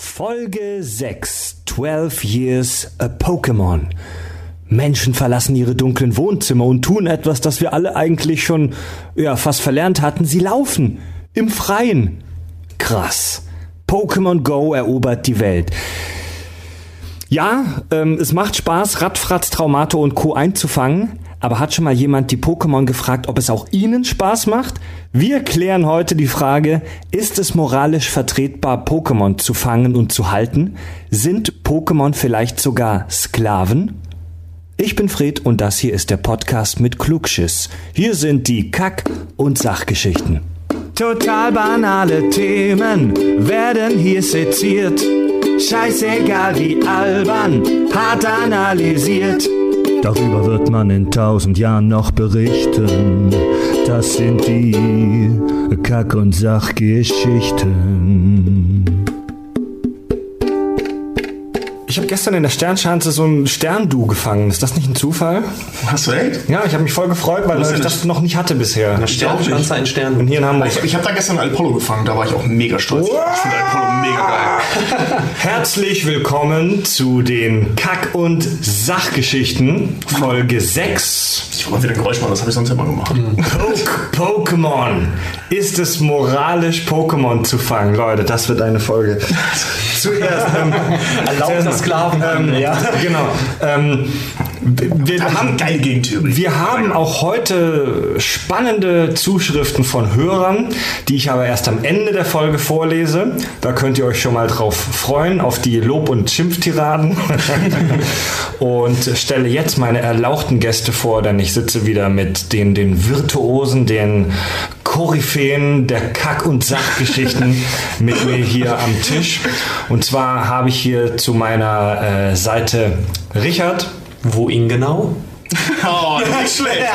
Folge 6 12 Years a Pokémon. Menschen verlassen ihre dunklen Wohnzimmer und tun etwas, das wir alle eigentlich schon ja, fast verlernt hatten. Sie laufen im Freien. Krass. Pokémon Go erobert die Welt. Ja, ähm, es macht Spaß, Radfratz, Traumato und Co. einzufangen. Aber hat schon mal jemand die Pokémon gefragt, ob es auch ihnen Spaß macht? Wir klären heute die Frage, ist es moralisch vertretbar, Pokémon zu fangen und zu halten? Sind Pokémon vielleicht sogar Sklaven? Ich bin Fred und das hier ist der Podcast mit Klugschiss. Hier sind die Kack- und Sachgeschichten. Total banale Themen werden hier seziert. Scheißegal wie albern, hart analysiert. Darüber wird man in tausend Jahren noch berichten. Das sind die Kack- und Sachgeschichten. Habe gestern in der Sternschanze so ein Sterndu gefangen. Ist das nicht ein Zufall? Hast du echt? Ja, ich habe mich voll gefreut, weil ich das noch nicht hatte bisher. Nicht. Sternschanze ein Stern. Und hier in Hamburg. Ich, ich habe da gestern einen Apollo gefangen, da war ich auch mega stolz. Wow. Ich finde Apollo mega geil. Herzlich willkommen zu den Kack- und Sachgeschichten, Folge 6. Ich wollte wieder ein Geräusch machen, das habe ich sonst immer gemacht. Poke Pokémon. Ist es moralisch, Pokémon zu fangen? Leute, das wird eine Folge. Zuerst. Ähm, Erlaubter Sklaven. Ähm, ja, genau. Ähm, wir, haben, haben geile Gegentheorie. wir haben auch heute spannende Zuschriften von Hörern, die ich aber erst am Ende der Folge vorlese. Da könnt ihr euch schon mal drauf freuen, auf die Lob- und Schimpftiraden. und stelle jetzt meine erlauchten Gäste vor, denn ich sitze wieder mit den, den Virtuosen, den Koryphäen der Kack- und Sachgeschichten mit mir hier am Tisch. Und zwar habe ich hier zu meiner äh, Seite Richard. Wo ihn genau? Oh, nicht schlecht.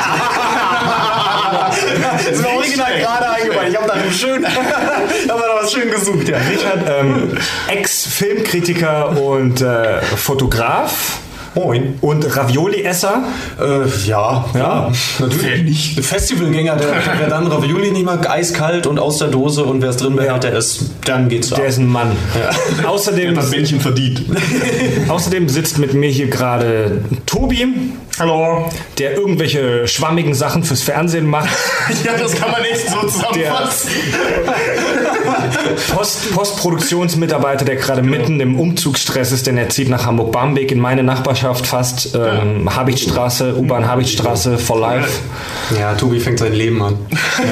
Das ist mir original gerade eingefallen. Ich habe da schön, hab da was schön gesucht. Ja. Richard, ähm, Ex-Filmkritiker und äh, Fotograf Moin. und Ravioli-Esser. Äh, ja, ja, natürlich nicht. Festivalgänger, der, der dann Ravioli nicht mag, eiskalt und aus der Dose und wer es drin behält, der ist, dann geht's ab. Der ist ein Mann. Außerdem, Das Männchen verdient. außerdem sitzt mit mir hier gerade Tobi, Hallo. der irgendwelche schwammigen Sachen fürs Fernsehen macht. Ja, das kann man echt so zusammenfassen. Post, Postproduktionsmitarbeiter, der gerade mitten im Umzugsstress ist, denn er zieht nach Hamburg-Barmbek in meine Nachbarschaft fast. Ähm, Habichtstraße, U-Bahn Habichtstraße for life. Ja, Tobi fängt sein Leben an.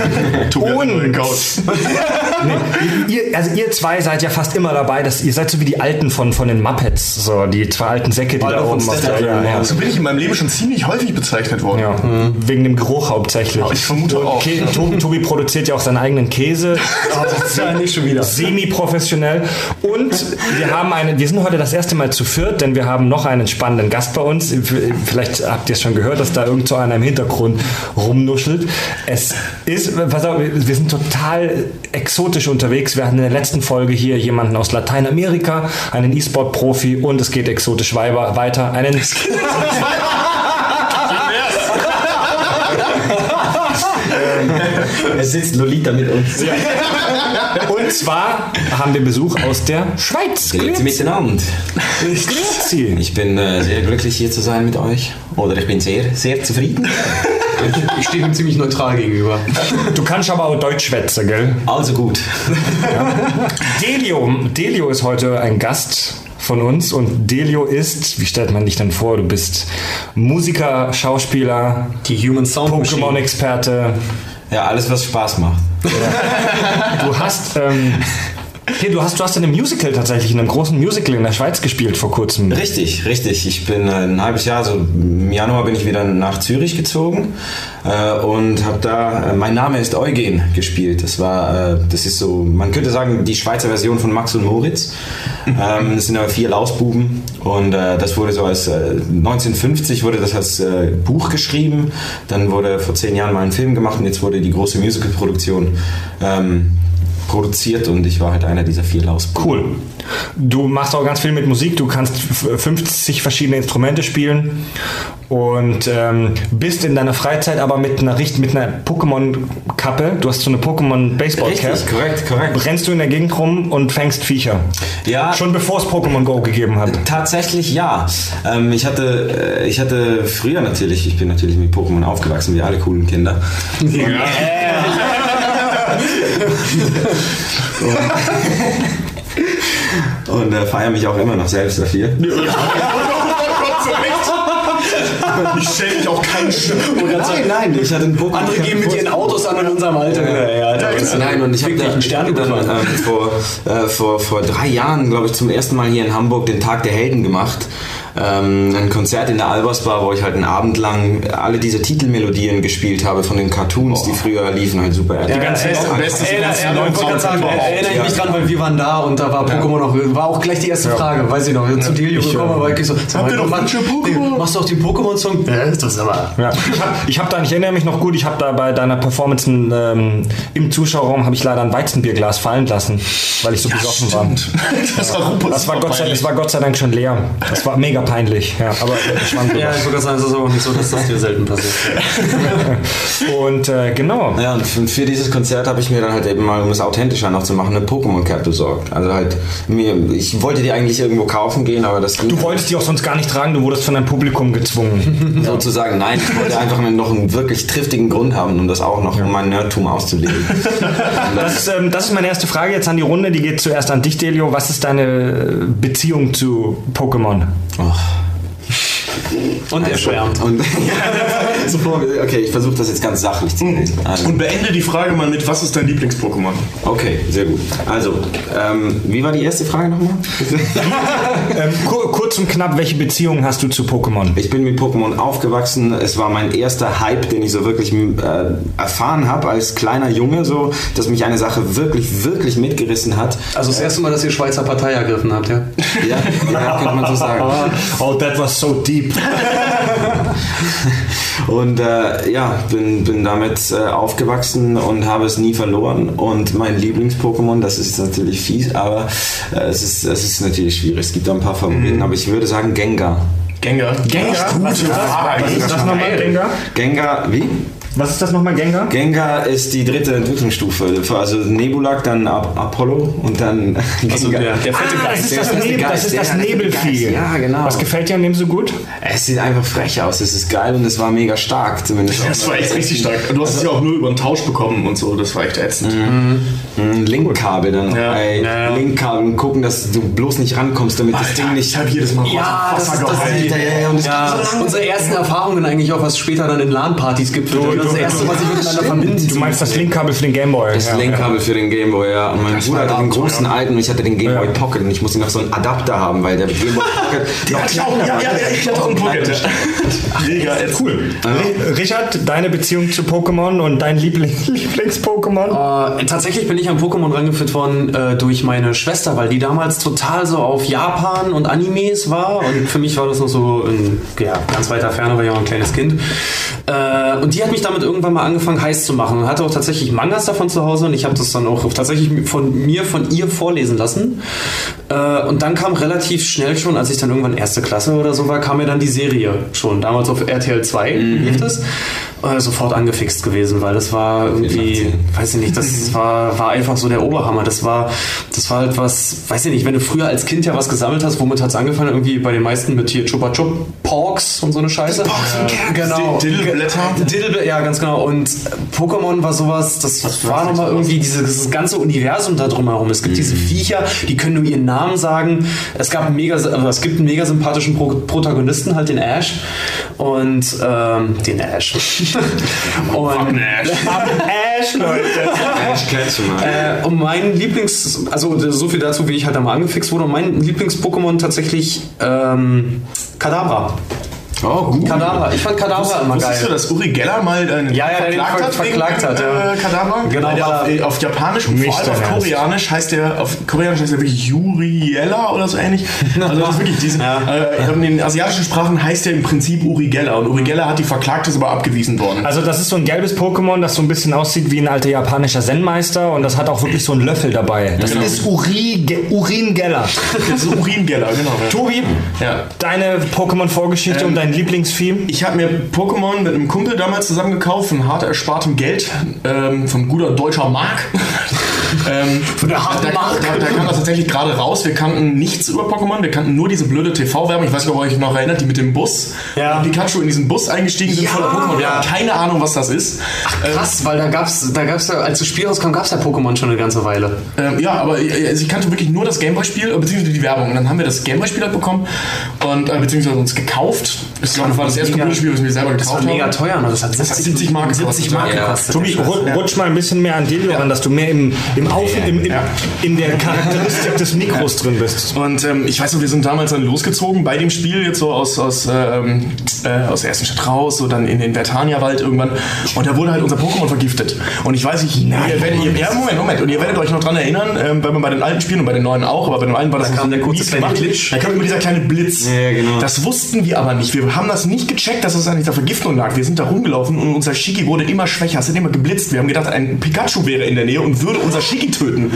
Tobi Und-. Nee, ihr, also ihr zwei seid ja fast immer dabei, dass ihr seid so wie die Alten von, von den Muppets, so die zwei alten Säcke, die da Waldorf und oben auf der ja, ja. So bin ich in meinem Leben schon ziemlich häufig bezeichnet worden. Ja, wegen dem Geruch hauptsächlich. Ich vermute auch. Ke Tobi, Tobi produziert ja auch seinen eigenen Käse. Ja, nicht schon wieder. Semi-professionell. Und wir haben einen, wir sind heute das erste Mal zu viert, denn wir haben noch einen spannenden Gast bei uns. Vielleicht habt ihr es schon gehört, dass da irgend so einer im Hintergrund rumnuschelt. Es ist, pass auf, wir sind total exotisch unterwegs. Wir hatten in der letzten Folge hier jemanden aus Lateinamerika, einen E-Sport-Profi und es geht exotisch weiter. weiter einen Es sitzt Lolita mit uns. Und zwar haben wir Besuch aus der Schweiz. Grüezi miteinander. Grüezi. Ich bin äh, sehr glücklich hier zu sein mit euch. Oder ich bin sehr, sehr zufrieden. Ich stehe ihm ziemlich neutral gegenüber. Du kannst aber auch Deutsch schwätzen, gell? Also gut. Delio, Delio ist heute ein Gast von uns und Delio ist, wie stellt man dich denn vor? Du bist Musiker, Schauspieler, Die Human Sound Machine. Pokémon-Experte. Ja, alles, was Spaß macht. Du hast, ähm, hier, du hast, du hast in einem Musical tatsächlich, in einem großen Musical in der Schweiz gespielt vor kurzem. Richtig, richtig. Ich bin äh, ein halbes Jahr, also im Januar bin ich wieder nach Zürich gezogen äh, und habe da, äh, mein Name ist Eugen gespielt. Das war, äh, das ist so, man könnte sagen, die Schweizer Version von Max und Moritz. Ähm, das sind aber vier Lausbuben und äh, das wurde so als, äh, 1950 wurde das als äh, Buch geschrieben, dann wurde vor zehn Jahren mal ein Film gemacht und jetzt wurde die große Musicalproduktion ähm, produziert und ich war halt einer dieser vier Lausbuben. Cool. Du machst auch ganz viel mit Musik, du kannst f- 50 verschiedene Instrumente spielen und ähm, bist in deiner Freizeit aber mit einer, mit einer Pokémon-Kappe, du hast so eine Pokémon-Baseball-Cap, korrekt, korrekt. rennst du in der Gegend rum und fängst Viecher. Ja. Schon bevor es Pokémon Go gegeben hat. Tatsächlich ja. Ähm, ich, hatte, äh, ich hatte früher natürlich, ich bin natürlich mit Pokémon aufgewachsen, wie alle coolen Kinder. Und, und äh, feiere mich auch immer noch selbst dafür. Ich stelle mich auch keinen Sch Nein, nein, ich hatte einen Pokémon. Andere gehen mit ihren Autos an in unserem Alter. Ja, ja, Alter. Nein, und ich habe Wirklich da, ein ich hab dann ähm, vor, äh, vor, vor drei Jahren, glaube ich, zum ersten Mal hier in Hamburg den Tag der Helden gemacht. Ähm, ein Konzert in der Albersbar, wo ich halt einen Abend lang alle diese Titelmelodien gespielt habe von den Cartoons, die früher liefen, halt super. Ja, ja, erinnere- ganzen sagen, überhaupt. erinnere ich mich Ja. dran, weil wir waren da und da war Pokémon noch, war auch gleich die erste Frage, weiß ich noch, zu Delio gekommen, war ich so, sag ihr doch manche Pokémon? machst du auch den Pokémon-Song? Ja, ist das aber. Ja. Ich habe da, ich erinnere mich noch gut, ich habe da bei deiner Performance ähm, im Zuschauerraum habe ich leider ein Weizenbierglas fallen lassen, weil ich so besoffen war. Das war das war Gott sei Dank schon leer. Das war mega peinlich. Ja, aber drüber. Ja, ich gerade sagen, es ist aber auch nicht so, dass das dir selten passiert. Und äh, genau. Ja, und für, dieses Konzert habe ich mir dann halt eben mal, um es authentischer noch zu machen, eine Pokémon-Cap besorgt. Also halt, mir, ich wollte die eigentlich irgendwo kaufen gehen, aber das ging Du wolltest die auch sonst gar nicht tragen, du wurdest von deinem Publikum gezwungen. sozusagen, nein, ich wollte einfach noch einen wirklich triftigen Grund haben, um das auch noch, um mein Nerdtum auszuleben. Das ähm, das ist meine erste Frage jetzt an die Runde. Die geht zuerst an dich, Delio. Was ist deine Beziehung zu Pokémon? 아. Und er schwärmt. Und, okay, ich versuche das jetzt ganz sachlich zu lesen. Also, Und beende die Frage mal mit, was ist dein Lieblings-Pokémon? okay, sehr gut. Also, ähm, wie war die erste Frage nochmal? Ähm, kur kurz und knapp, welche Beziehung hast du zu Pokémon? Ich bin mit Pokémon aufgewachsen. Es war mein erster Hype, den ich so wirklich äh, erfahren habe als kleiner Junge, so, dass mich eine Sache wirklich, wirklich mitgerissen hat. Also das erste Mal, dass ihr Schweizer Partei ergriffen habt, ja? Ja, ja könnte man so sagen. Oh, that was so deep. Und äh, ja, bin, bin damit äh, aufgewachsen und habe es nie verloren. Und mein Lieblings-Pokémon, das ist natürlich fies, aber äh, es, ist, es ist natürlich schwierig. Es gibt da ein paar Favoriten, aber ich würde sagen Gengar. Gengar. Gengar? Was ist das? Was ist das nochmal, Gengar? Gengar, wie? Was ist das nochmal, Gengar? Gengar ist die dritte Entwicklungsstufe. Also Nebulak, dann Ap Apollo und dann Also Gengar. der, der fette Ah, das Geist. ist das, Nebel, das, ist das der- der Nebelvieh. Ja, genau. Was gefällt dir an dem so gut? Es sieht einfach frech aus. Es ist geil und es war mega stark, zumindest. Das war echt richtig stark. Du hast es ja auch nur über den Tausch bekommen und so. Das war echt ätzend. Ein Linkkabel dann. Ja. Ey, Ja. Linkkabel und gucken, dass du bloß nicht rankommst, damit das Ding nicht. Ich habe jedes Mal Ja, das ist das, Alter, ja, ja, und es ja, so unsere ersten Erfahrungen eigentlich auch, was später dann in LAN-Partys gibt. Das ist das erste, was ich miteinander verbinden. Du meinst das Linkkabel für den Gameboy. Das ja. Linkkabel für den Gameboy, ja. Und mein Bruder hatte den großen alten und ich hatte den Gameboy Ja. Pocket und ich musste noch so einen Adapter haben, weil der Gameboy Pocket noch kleiner Ja, ja, ja, ich hatte auch einen Pocket. Mega cool. Ri- Richard, deine Beziehung zu Pokémon und dein Liebling Lieblings-Pokémon? Äh, tatsächlich bin ich an Pokémon rangeführt worden äh, durch meine Schwester, weil die damals total so auf Japan und Animes war. Und für mich war das noch so in ja, ganz weiter Ferne, weil ich auch ein kleines Kind. Äh, und die hat mich damit irgendwann mal angefangen heiß zu machen und hatte auch tatsächlich Mangas davon zu Hause und ich habe das dann auch tatsächlich von mir, von ihr vorlesen lassen. Äh, und dann kam relativ schnell schon, als ich dann irgendwann erste Klasse oder so war, kam mir dann die Serie schon. Damals auf RTL 2 lief das. Äh, sofort angefixt gewesen, weil das war irgendwie, weiß ich nicht, das war, war einfach so der Oberhammer. Das war, das war halt was, weiß ich nicht, wenn du früher als Kind ja was gesammelt hast, womit hat es angefangen? Irgendwie bei den meisten mit hier Chupa Chup, Porks und so eine Scheiße. Porks und Kerks, genau. Diddleblätter. Diddleblätter, ja, ganz genau. Und Pokémon war sowas, das war nochmal irgendwie dieses, dieses ganze Universum da drumherum. Es gibt diese Viecher, die können nur ihren Namen sagen. Es gab mega, also es gibt einen mega sympathischen Pro Protagonisten, halt den Ash. Und ähm, den Ash. und Ash, Leute. Ash Ketchum, Alter. äh, und mein Lieblings, also so viel dazu, wie ich halt da mal angefixt wurde, und mein Lieblings-Pokémon tatsächlich ähm, Kadabra. Oh, gut. Kadaver. Ich fand Kadaver immer Wusstest du, geil. dass Uri Geller mal einen Ja, ja, den ver- verklagt hat, ja. Äh, Kadaver? Genau, Weil der auf, äh, auf Japanisch und vor allem auf. Koreanisch heißt der, auf Koreanisch heißt der wirklich Juriella oder so ähnlich. Also das ist wirklich diesen, äh, in den asiatischen Sprachen heißt der im Prinzip Uri Geller und Uri Geller hat die verklagt, ist aber abgewiesen worden. Also das ist so ein gelbes Pokémon, das so ein bisschen aussieht wie ein alter japanischer Zen-Meister und das hat auch wirklich so einen Löffel dabei. Das Genau. ist Uri, Ge Urin Geller. Das ist Urin Geller, genau. Tobi, Ja. deine Pokémon-Vorgeschichte und dein Lieblingsvieh? Ich habe mir Pokémon mit einem Kumpel damals zusammen gekauft, von hart erspartem Geld, ähm, von guter deutscher Mark. ähm, von der harten da, Mark. Da, da kam das tatsächlich gerade raus. Wir kannten nichts über Pokémon, wir kannten nur diese blöde TV-Werbung. Ich weiß nicht, ob ihr euch noch erinnert, die mit dem Bus. Ja. Wo Pikachu in diesen Bus eingestiegen sind Ja. voller Pokémon. Wir Ja. hatten keine Ahnung, was das ist. Krass, weil da gab's, da gab's ja, als das Spiel rauskam, gab's ja Pokémon schon eine ganze Weile. Ähm, ja, aber äh, also ich kannte wirklich nur das Gameboy-Spiel, äh, beziehungsweise die Werbung. Und dann haben wir das Gameboy-Spiel halt bekommen und äh, beziehungsweise uns gekauft. Ich glaube, das war das erste mega- Computerspiel, was wir selber Das war gekauft mega teuer, ne? Das hat Das hat 70 Mark 70 gekostet. Mark Ja. gekostet. Tobi, rutsch mal ein bisschen mehr an Delio ran, dass du mehr im, im Auf, im, im, Ja. in der Charakteristik des Mikros drin bist. Und ähm, ich weiß noch, wir sind damals dann losgezogen bei dem Spiel, jetzt so aus, aus, ähm, äh, aus der ersten Stadt raus, so dann in den Vertania-Wald irgendwann. Und da wurde halt unser Pokémon vergiftet. Und ich weiß nicht, ihr werdet, ihr, ja, Moment, Moment. Und ihr werdet euch noch dran erinnern, ähm, weil man bei den alten Spielen und bei den neuen auch, aber bei den alten war das kam so der kurze kleine. Da kam immer dieser kleine Blitz. Ja, ja, genau. Das wussten wir aber nicht. Wir haben das nicht gecheckt, dass es an dieser Vergiftung lag. Wir sind da rumgelaufen und unser Shiki wurde immer schwächer. Es hat immer geblitzt. Wir haben gedacht, ein Pikachu wäre in der Nähe und würde unser Shiki töten.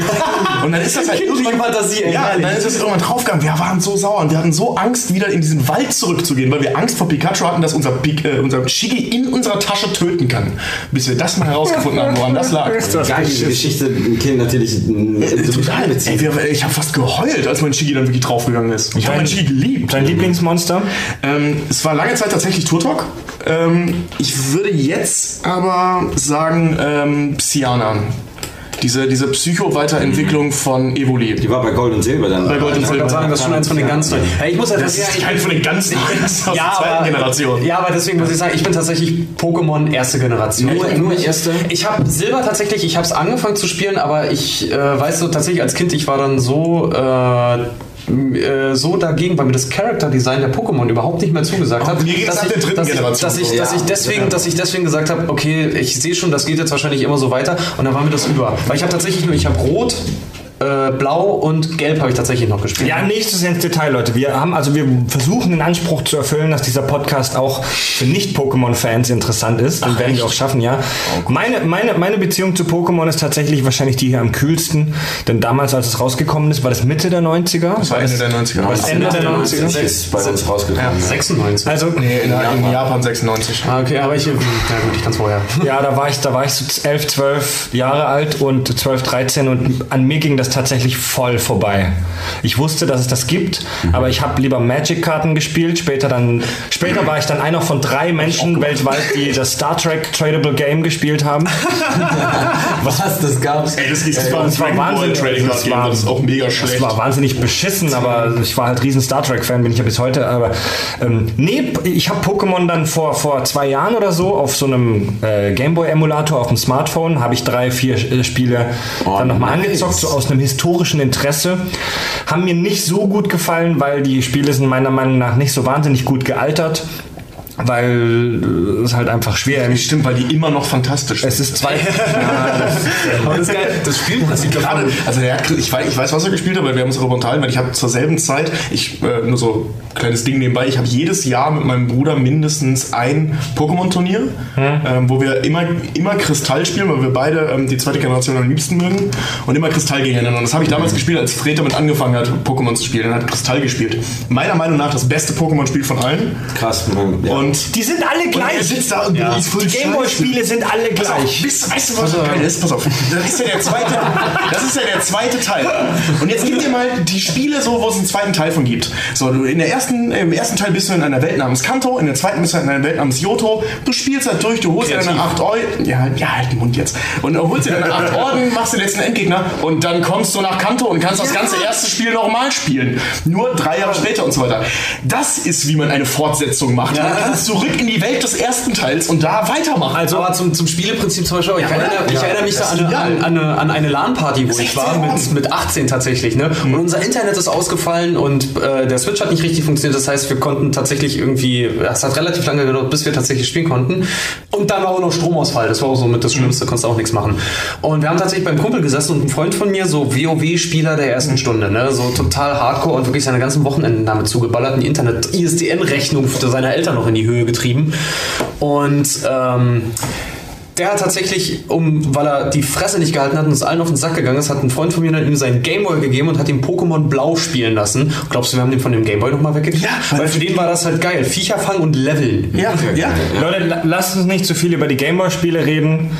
Und dann ist das halt. Kindliche Fantasie, ey, Ja, dann ist es irgendwann draufgegangen. Wir waren so sauer und wir hatten so Angst, wieder in diesen Wald zurückzugehen, weil wir Angst vor Pikachu hatten, dass unser, Pik äh, unser Shiki in unserer Tasche töten kann. Bis wir das mal herausgefunden haben, woran das lag. Geil, diese Geschichte kennt natürlich äh, total Ey, wir, ich habe fast geheult, als mein Shiki dann wirklich draufgegangen ist. Ich habe mein Shiki geliebt. Dein Lieblingsmonster? Ähm, es war lange Zeit tatsächlich Turtok. Ähm, ich würde jetzt aber sagen ähm, Psyana. Diese, diese Psycho-Weiterentwicklung von Evoli. Die war bei Gold und Silber dann. Bei Gold und Ich Silber. gerade sagen, das ist schon eins von den ganz neuen. Ja, ich muss ja Das ist kein von den ganz neuen, das ist aus der zweiten aber, Generation. Ja, aber deswegen muss ich sagen, ich bin tatsächlich Pokémon erste Generation. Nur- ich, nur ich, erste? Ich habe Silber tatsächlich, ich habe es angefangen zu spielen, aber ich äh, weiß so tatsächlich als Kind, ich war dann so äh, äh, so dagegen, weil mir das Character Design der Pokémon überhaupt nicht mehr zugesagt hat. mir dass ab ich- der dritten dass ich- Generation Dass ich, so. dass ich Ja. deswegen, dass ich deswegen gesagt habe, okay, ich sehe schon, das geht jetzt wahrscheinlich immer so weiter und dann war mir das über. Weil ich habe tatsächlich nur, ich habe Rot, äh, Blau und Gelb habe ich tatsächlich noch gespielt. Ja, nicht sehr ins Detail, Leute. Wir haben also wir versuchen den Anspruch zu erfüllen, dass dieser Podcast auch für Nicht-Pokémon-Fans interessant ist. Den werden wir auch schaffen, ja. Meine, meine, meine Beziehung zu Pokémon ist tatsächlich wahrscheinlich die hier am kühlsten. Denn damals, als es rausgekommen ist, war das Mitte der 90er. Das war Ende der 90er. War das Ende der 90er? ist bei uns rausgekommen. 96. Also, Nee, in, in Japan 96. Ah, okay, aber ich, ja gut, ich kann es vorher. ja, da war ich, da war ich so 11, 12 Jahre alt und 12, 13 und an mir ging das tatsächlich voll vorbei. Ich wusste, dass es das gibt, aber ich habe lieber Magic-Karten gespielt. Später dann, später war ich dann einer von drei Menschen weltweit, die das Star Trek Tradable Game gespielt haben. Was? Das gab's? Ey, das, ist, das war das war Dragon Ball Wahnsinn. Trading Das war- das ist auch mega Das schlecht. war wahnsinnig beschissen, aber ich war halt riesen Star Trek-Fan, bin ich ja bis heute. Aber ähm, nee, ich habe Pokémon dann vor, vor zwei Jahren oder so auf so einem äh, Gameboy-Emulator auf dem Smartphone, habe ich drei, vier äh, Spiele dann nochmal nice. angezockt, so aus einem historischen Interesse. Haben mir nicht so gut gefallen, weil die Spiele sind meiner Meinung nach nicht so wahnsinnig gut gealtert. Weil äh, es halt einfach schwer ist. Stimmt, weil die immer noch fantastisch sind. Es ist zwei. ja, das, Aber das ist geil. Das Spielprinzip Gerade, also der, ich, weiß, ich weiß, was er gespielt hat, weil wir haben uns darüber unterhalten, weil ich habe zur selben Zeit, ich äh, nur so ein kleines Ding nebenbei, ich habe jedes Jahr mit meinem Bruder mindestens ein Pokémon-Turnier, ähm, wo wir immer, immer Kristall spielen, weil wir beide ähm, die zweite Generation am liebsten mögen und immer Kristall gegeneinander. Und das habe ich damals gespielt, als Fred damit angefangen hat, Pokémon zu spielen. Er hat Kristall gespielt. Meiner Meinung nach das beste Pokémon-Spiel von allen. Krass. Man, ja. Und die sind alle und er gleich. sitzt da und Ja. Die. Gameboy-Spiele sind alle gleich. wisst- weißt du, was so geil ist? Pass auf, das ist ja der zweite, das ist ja der zweite Teil. Und jetzt gib dir mal die Spiele so, wo es einen zweiten Teil von gibt. So, du in der ersten, im ersten Teil bist du in einer Welt namens Kanto, in der zweiten bist du in einer Welt namens Yoto. Du spielst halt durch, du holst dir deine Kreativ. acht Orden, ja, ja, halt den Mund jetzt. Und du holst dir deine acht Orden, machst den letzten Endgegner und dann kommst du nach Kanto und kannst das ganze erste Spiel nochmal spielen. Nur drei Jahre später und so weiter. Das ist, wie man eine Fortsetzung macht. Man kann kannst zurück in die Welt des ersten Teils und da weitermachen. Also, aber zum, zum Spieleprinzip zum Beispiel, ich, Ja, erinnere, ich Ja, erinnere mich da an eine, an, an eine, an eine LAN-Party, wo ich 16 war, mit, mit 18 tatsächlich. Ne? Und unser Internet ist ausgefallen und äh, der Switch hat nicht richtig funktioniert. Das heißt, wir konnten tatsächlich irgendwie, es hat relativ lange gedauert, bis wir tatsächlich spielen konnten. Und dann war auch noch Stromausfall. Das war auch so mit das Schlimmste, konntest auch nichts machen. Und wir haben tatsächlich beim Kumpel gesessen und ein Freund von mir, so WoW-Spieler der ersten Stunde, ne? so total hardcore und wirklich seine ganzen Wochenenden damit zugeballert, die Internet-ISDN-Rechnung für seine Eltern noch in die Höhe getrieben. Und ähm, der hat tatsächlich, um, weil er die Fresse nicht gehalten hat und uns allen auf den Sack gegangen ist, hat ein Freund von mir dann ihm seinen Gameboy gegeben und hat ihm Pokémon Blau spielen lassen. Glaubst du, wir haben den von dem Gameboy nochmal weggekriegt? Ja, weil für den war das halt geil. Viecher fangen und leveln. ja, ja. Leute, la- lasst uns nicht zu viel über die Gameboy-Spiele reden.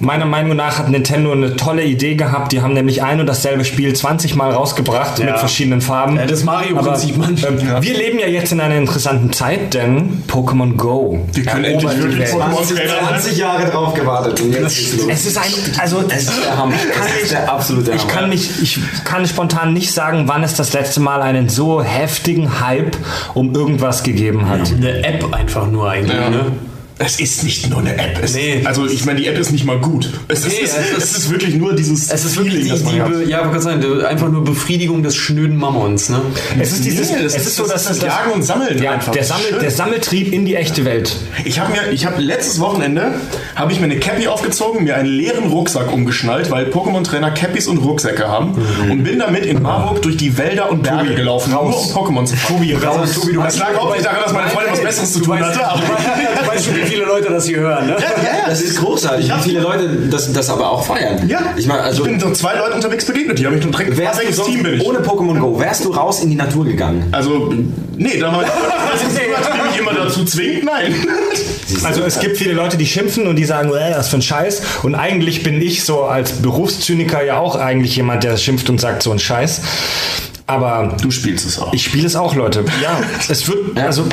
Meiner Meinung nach hat Nintendo eine tolle Idee gehabt. Die haben nämlich ein und dasselbe Spiel 20 Mal rausgebracht Ja. mit verschiedenen Farben. Ja, das Mario-Prinzip, Mann. ähm, Wir leben ja jetzt in einer interessanten Zeit, denn Pokémon Go. Wir können endlich wirklich. Pokémon Trailer 20 Jahre drauf gewartet und jetzt geht's los. Es ist ein, also Das ist der Hammer. Ich kann Das ist der absolute Ich Hammer. kann mich, ich kann spontan nicht sagen, wann es das letzte Mal einen so heftigen Hype um irgendwas gegeben hat. Eine App einfach nur eigentlich, Ja. ne? Es ist nicht nur eine App. Es, Nee. Also ich meine, die App ist nicht mal gut. Es, Nee, ist, es ist- es ist wirklich nur dieses Es ist wirklich Feeling, die, das man die, hat. Ja, wollte sagen, die- einfach nur Befriedigung des schnöden Mammons, ne? Es ist dieses, Nee, das es ist- so, das dass es das Jagen und Sammeln ja, einfach. Der, Das Sammel, der Sammeltrieb in die echte Welt. Ich habe mir, ich habe letztes Wochenende habe ich mir eine Cappy aufgezogen, mir einen leeren Rucksack umgeschnallt, weil Pokémon-Trainer Cappies und Rucksäcke haben und bin damit in Marburg durch die Wälder und Berge gelaufen, nur um Pokémon zu fangen. Tobi, raus. Tobi, du Das lag auch nicht daran, dass meine Freundin was Besseres zu tun hatte. Aber viele Leute das hier hören, ne? Das ist großartig, wie viele Leute das, das aber auch feiern. ja, Ich meine, also ich bin so zwei Leuten unterwegs begegnet, die haben mich dann direkt gefragt, wärst du welches Team bin ich. ohne Pokémon Go, wärst du raus in die Natur gegangen? Also, nee, da war das ist mich immer dazu zwingt, nein. Also es gibt viele Leute, die schimpfen und die sagen, äh, was für ein Scheiß. Und eigentlich bin ich so als Berufszyniker ja auch eigentlich jemand, der schimpft und sagt so ein Scheiß. Aber Du spielst es auch. Ich spiele es auch, Leute. Ja, es wird, also,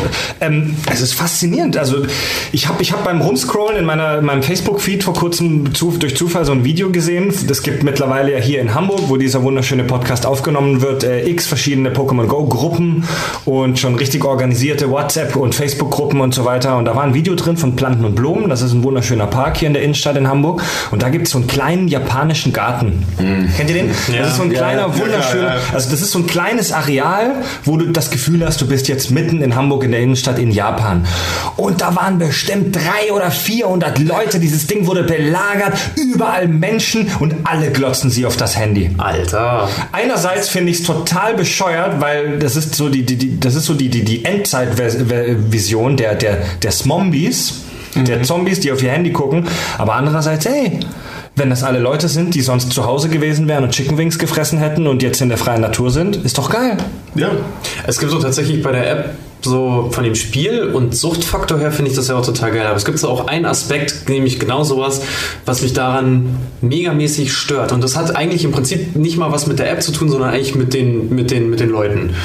ähm, es ist faszinierend. Also, ich habe ich hab beim Rumscrollen in, meiner, in meinem Facebook-Feed vor kurzem zu, durch Zufall so ein Video gesehen. Das gibt mittlerweile ja hier in Hamburg, wo dieser wunderschöne Podcast aufgenommen wird, äh, x verschiedene Pokémon Go-Gruppen und schon richtig organisierte WhatsApp- und Facebook-Gruppen und so weiter. Und da war ein Video drin von Planten und Blumen. Das ist ein wunderschöner Park hier in der Innenstadt in Hamburg. Und da gibt es so einen kleinen japanischen Garten. Kennt ihr den? das ist so ein kleiner, ja, wunderschöner, ja, ja. also das ist so ein kleines Areal, wo du das Gefühl hast, du bist jetzt mitten in Hamburg in der Innenstadt in Japan. Und da waren bestimmt drei oder 400 Leute. Dieses Ding wurde belagert, überall Menschen und alle glotzen sie auf das Handy. Alter. Einerseits finde ich es total bescheuert, weil das ist so die, die, die das ist so die, die, die Endzeit-Vision der, der, der Smombies, der Zombies, die auf ihr Handy gucken. Aber andererseits, hey, wenn das alle Leute sind, die sonst zu Hause gewesen wären und Chicken Wings gefressen hätten und jetzt in der freien Natur sind, ist doch geil. Ja. Es gibt so tatsächlich bei der App so von dem Spiel und Suchtfaktor her finde ich das ja auch total geil. Aber es gibt so auch einen Aspekt, nämlich genau sowas, was mich daran megamäßig stört. Und das hat eigentlich im Prinzip nicht mal was mit der App zu tun, sondern eigentlich mit den, mit den, mit den Leuten.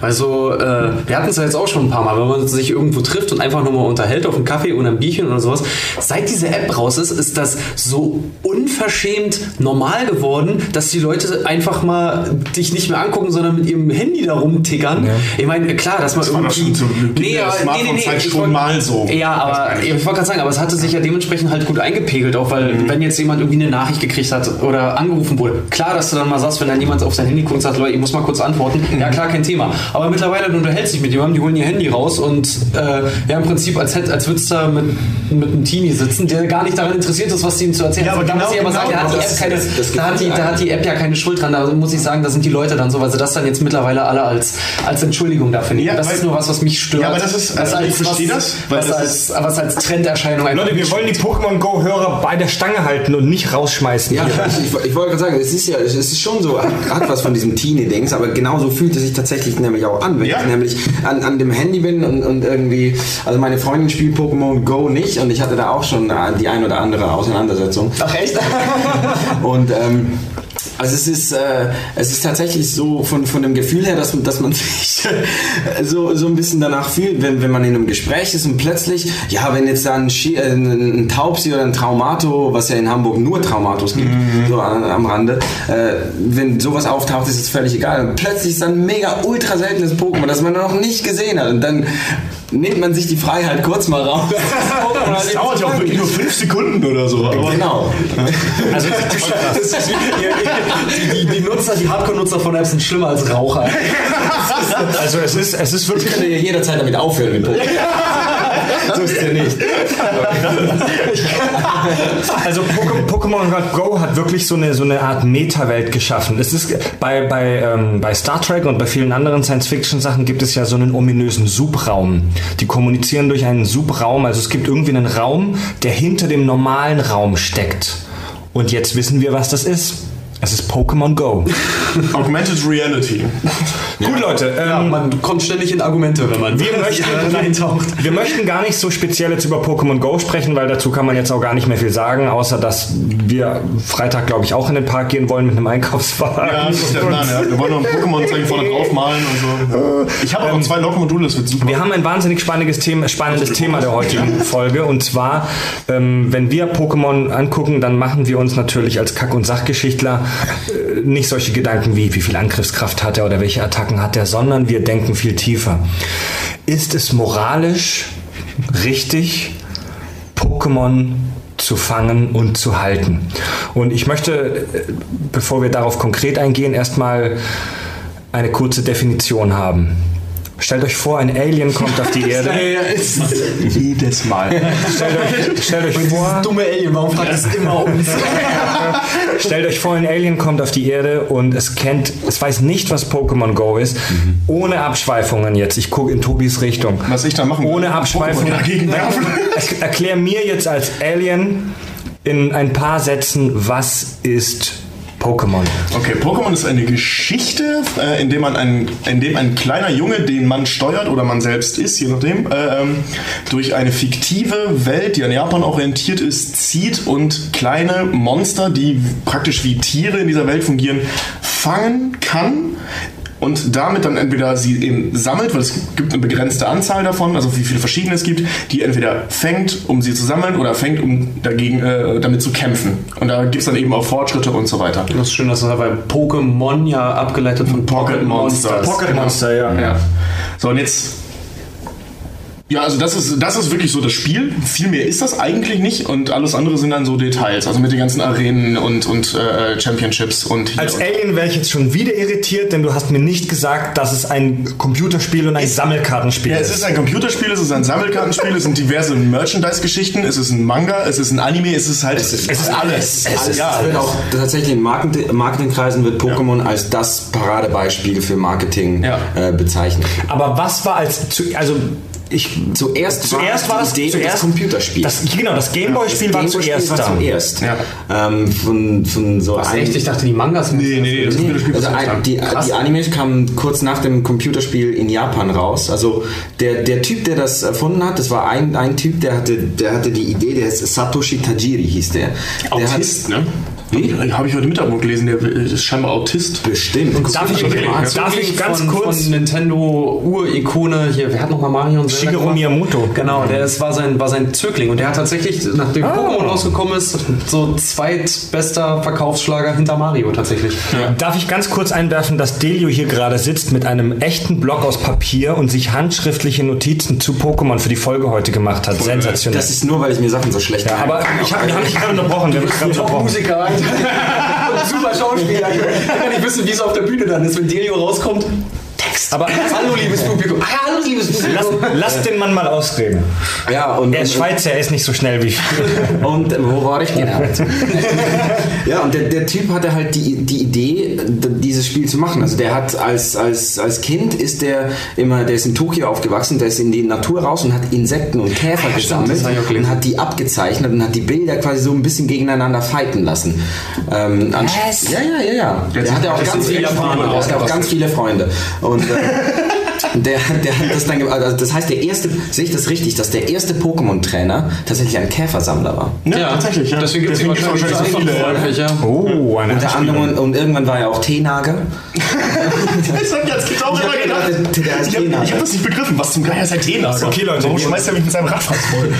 Also, äh, wir hatten es ja jetzt auch schon ein paar Mal, wenn man sich irgendwo trifft und einfach nur mal unterhält auf einen Kaffee oder ein Bierchen oder sowas. Seit diese App raus ist, ist das so unverschämt normal geworden, dass die Leute einfach mal dich nicht mehr angucken, sondern mit ihrem Handy da rumtickern. Ich meine, klar, dass man doch irgendwie. Schon zu Beginn der aber- Smartphone-Zeit ich schon wollt- mal so. Ja, aber ich wollte gerade sagen, aber es hatte sich ja dementsprechend halt gut eingepegelt, auch weil, Mhm. wenn jetzt jemand irgendwie eine Nachricht gekriegt hat oder angerufen wurde, klar, dass du dann mal sagst, wenn dann jemand auf sein Handy guckt und sagt, Leute, ich muss mal kurz antworten, Mhm. ja klar, kein Thema. Aber mittlerweile, du unterhältst dich mit jemandem, die holen ihr Handy raus und äh, ja, im Prinzip, als, hätt, als würdest du da mit, mit einem Teenie sitzen, der gar nicht daran interessiert ist, was du ihm zu erzählen Ja, hast. aber da muss genau- aber sagen, da hat, die genau App keine, das- das da, hat die, da hat die App ja keine Schuld dran. Da muss ich sagen, da sind die Leute dann so, weil sie das dann jetzt mittlerweile alle als, als Entschuldigung dafür nehmen. Ja, das ist nur was, was mich stört. Ja, aber das ist- was also ich verstehe das, weil was, das als, was als Trenderscheinung Leute, wir wollen die Pokémon Go-Hörer bei der Stange halten und nicht rausschmeißen. Ja, ich, ich, ich wollte gerade sagen, es ist ja, es ist schon so, hat, hat was von diesem Teenie-Dings, aber genauso fühlt es sich tatsächlich nämlich auch an, wenn Ja. ich nämlich an, an dem Handy bin und, und irgendwie, also meine Freundin spielt Pokémon Go nicht und ich hatte da auch schon äh, die ein oder andere Auseinandersetzung. Ach echt? Und ähm, Also es ist, äh, es ist tatsächlich so von, von dem Gefühl her, dass, dass man sich so, so ein bisschen danach fühlt, wenn, wenn man in einem Gespräch ist und plötzlich, ja, wenn jetzt da ein, Schi äh, ein Taubsi oder ein Traumato, was ja in Hamburg nur Traumatos gibt, mhm. so an, am Rande, äh, wenn sowas auftaucht, ist es völlig egal. Und plötzlich ist dann ein mega ultra seltenes Pokémon, das man noch nicht gesehen hat. Und dann nimmt man sich die Freiheit kurz mal raus. Das, das dauert ja auch wirklich nur fünf Sekunden oder so. Genau. Also die, die, die, Nutzer, die Hardcore-Nutzer von Apps sind schlimmer als Raucher. Also es ist, es ist wirklich... Ich könnte jederzeit damit aufhören mit Pokémon. so ist es ja nicht. also Pokémon Go hat wirklich so eine, so eine Art Meta-Welt geschaffen. Es ist bei, bei, ähm, bei Star Trek und bei vielen anderen Science-Fiction-Sachen gibt es ja so einen ominösen Subraum. Die kommunizieren durch einen Subraum, also es gibt irgendwie einen Raum, der hinter dem normalen Raum steckt. Und jetzt wissen wir, was das ist. Es ist Pokémon Go. Augmented Reality. Gut, Leute. Ähm, ja, man kommt ständig in Argumente, wenn man wir möchten, reintaucht. Wir möchten gar nicht so speziell jetzt über Pokémon Go sprechen, weil dazu kann man jetzt auch gar nicht mehr viel sagen, außer dass wir Freitag, glaube ich, auch in den Park gehen wollen mit einem Einkaufswagen. Ja, das ist der Plan. Ja. Wir wollen noch ein Pokémon-Zeichen vorne drauf malen und so. Ich habe ähm, auch zwei Lok-Module, das wird super. Wir haben ein wahnsinnig spannendes Thema, spannendes Thema der heutigen Folge und zwar, ähm, wenn wir Pokémon angucken, dann machen wir uns natürlich als Kack- und Sachgeschichtler äh, nicht solche Gedanken wie, wie viel Angriffskraft hat er oder welche Attacken hat er, sondern wir denken viel tiefer. Ist es moralisch richtig, Pokémon zu fangen und zu halten? Und ich möchte, äh, bevor wir darauf konkret eingehen, erstmal eine kurze Definition haben. Stellt euch vor, ein Alien kommt auf die Erde. Jedes Mal. Stellt euch, stellt euch Und vor. dumme Alien, warum fragt es immer uns? stellt euch vor, ein Alien kommt auf die Erde und es kennt, es weiß nicht, was Pokémon Go ist. Mhm. Ohne Abschweifungen jetzt. Ich gucke in Tobis Richtung. Was ich da machen Ohne Abschweifungen. Erklär mir jetzt als Alien in ein paar Sätzen, was ist Pokémon. Okay, Pokémon ist eine Geschichte, äh, in, dem man ein, in dem ein kleiner Junge, den man steuert oder man selbst ist, je nachdem, äh, ähm, durch eine fiktive Welt, die an Japan orientiert ist, zieht und kleine Monster, die praktisch wie Tiere in dieser Welt fungieren, fangen kann, und damit dann entweder sie eben sammelt, weil es gibt eine begrenzte Anzahl davon, also wie viele verschiedene es gibt, die entweder fängt, um sie zu sammeln oder fängt, um dagegen äh, damit zu kämpfen. Und da gibt es dann eben auch Fortschritte und so weiter. Das ist schön, dass das bei Pokémon ja abgeleitet von Pocket, Pocket Monsters. Pocket Monster, ja. ja. So, und jetzt ja, also das ist, das ist wirklich so das Spiel. Viel mehr ist das eigentlich nicht und alles andere sind dann so Details. Also mit den ganzen Arenen und, und äh, Championships und Als Alien wäre ich jetzt schon wieder irritiert, denn du hast mir nicht gesagt, dass es ein Computerspiel und ein ist, Sammelkartenspiel ist. Ja, es ist ein Computerspiel, es ist ein Sammelkartenspiel, es sind diverse Merchandise-Geschichten, es ist ein Manga, es ist ein Anime, es ist halt, es ist, es ist alles. Es, ist, ja, wird auch tatsächlich in Marketing, Marketingkreisen wird Pokémon ja. als das Paradebeispiel für Marketing ja. äh, bezeichnet. Aber was war als, also ich zuerst, zuerst war das Idee zuerst, das Computerspiel. Das, genau, das Gameboy-Spiel war, Gameboy zuerst war zuerst. Ja. Ähm, von, von so Was, echt? Ich dachte, die Mangas. Nee, nee, nee, das Computerspiel also ein, die, die Animes kamen kurz nach dem Computerspiel in Japan raus. Also der, der Typ, der das erfunden hat, das war ein, ein Typ, der hatte, der hatte die Idee, der ist Satoshi Tajiri hieß der. der Autist, hat, ne? Wie? Habe ich heute Mittag noch gelesen, der ist scheinbar Autist. Bestimmt. Und darf ich, okay. darf ich ganz von, kurz... Von Nintendo Ur-Ikone, hier, wer hat nochmal Mario und Shigeru Miyamoto. Genau, der ist, war, sein, war sein Zögling und der hat tatsächlich, nachdem ah. Pokémon rausgekommen ist, so zweitbester Verkaufsschlager hinter Mario tatsächlich. Ja. Darf ich ganz kurz einwerfen, dass Delio hier gerade sitzt mit einem echten Block aus Papier und sich handschriftliche Notizen zu Pokémon für die Folge heute gemacht hat. Sensationell. Das ist nur, weil ich mir Sachen so schlecht ja, Aber ich habe hab mich gerade unterbrochen. Wir haben gerade Musiker super Schauspieler. Ich kann nicht wissen, wie es auf der Bühne dann ist, wenn Delio rauskommt. Text. Aber hallo, liebes Publikum. Ah, hallo, liebes Publikum. Lass, lass, den Mann mal ausreden. Ja, und, er ist Schweizer, er ist nicht so schnell wie ich. Und wo war ich genau? ja, und der, der, Typ hatte halt die, die Idee, dieses Spiel zu machen. Also der hat als, als, als Kind ist der immer, der ist in Tokio aufgewachsen, der ist in die Natur raus und hat Insekten und Käfer ah, gesammelt stimmt, und hat die abgezeichnet und hat die Bilder quasi so ein bisschen gegeneinander fighten lassen. Ähm, yes. Ja, ja, ja, ja. Der hatte auch ganz viele Freunde. Der auch ganz viele Freunde. Und, äh, Der, der hat das dann ge- also das heißt, der erste, sehe ich das richtig, dass der erste Pokémon-Trainer tatsächlich ein Käfersammler war? Ja, tatsächlich. Ja. Deswegen gibt es gibt's wahrscheinlich so viele. häufig, ja. Oh, eine Unter anderem und, und irgendwann war er auch Teenager. Das hab ich als Kind auch Ich hab immer gedacht. gedacht, der- der Ich hab, ich hab das nicht begriffen. Was zum Geier ist ein Teenager? Okay, Leute, Warum schmeißt er mich mit seinem Radfass voll?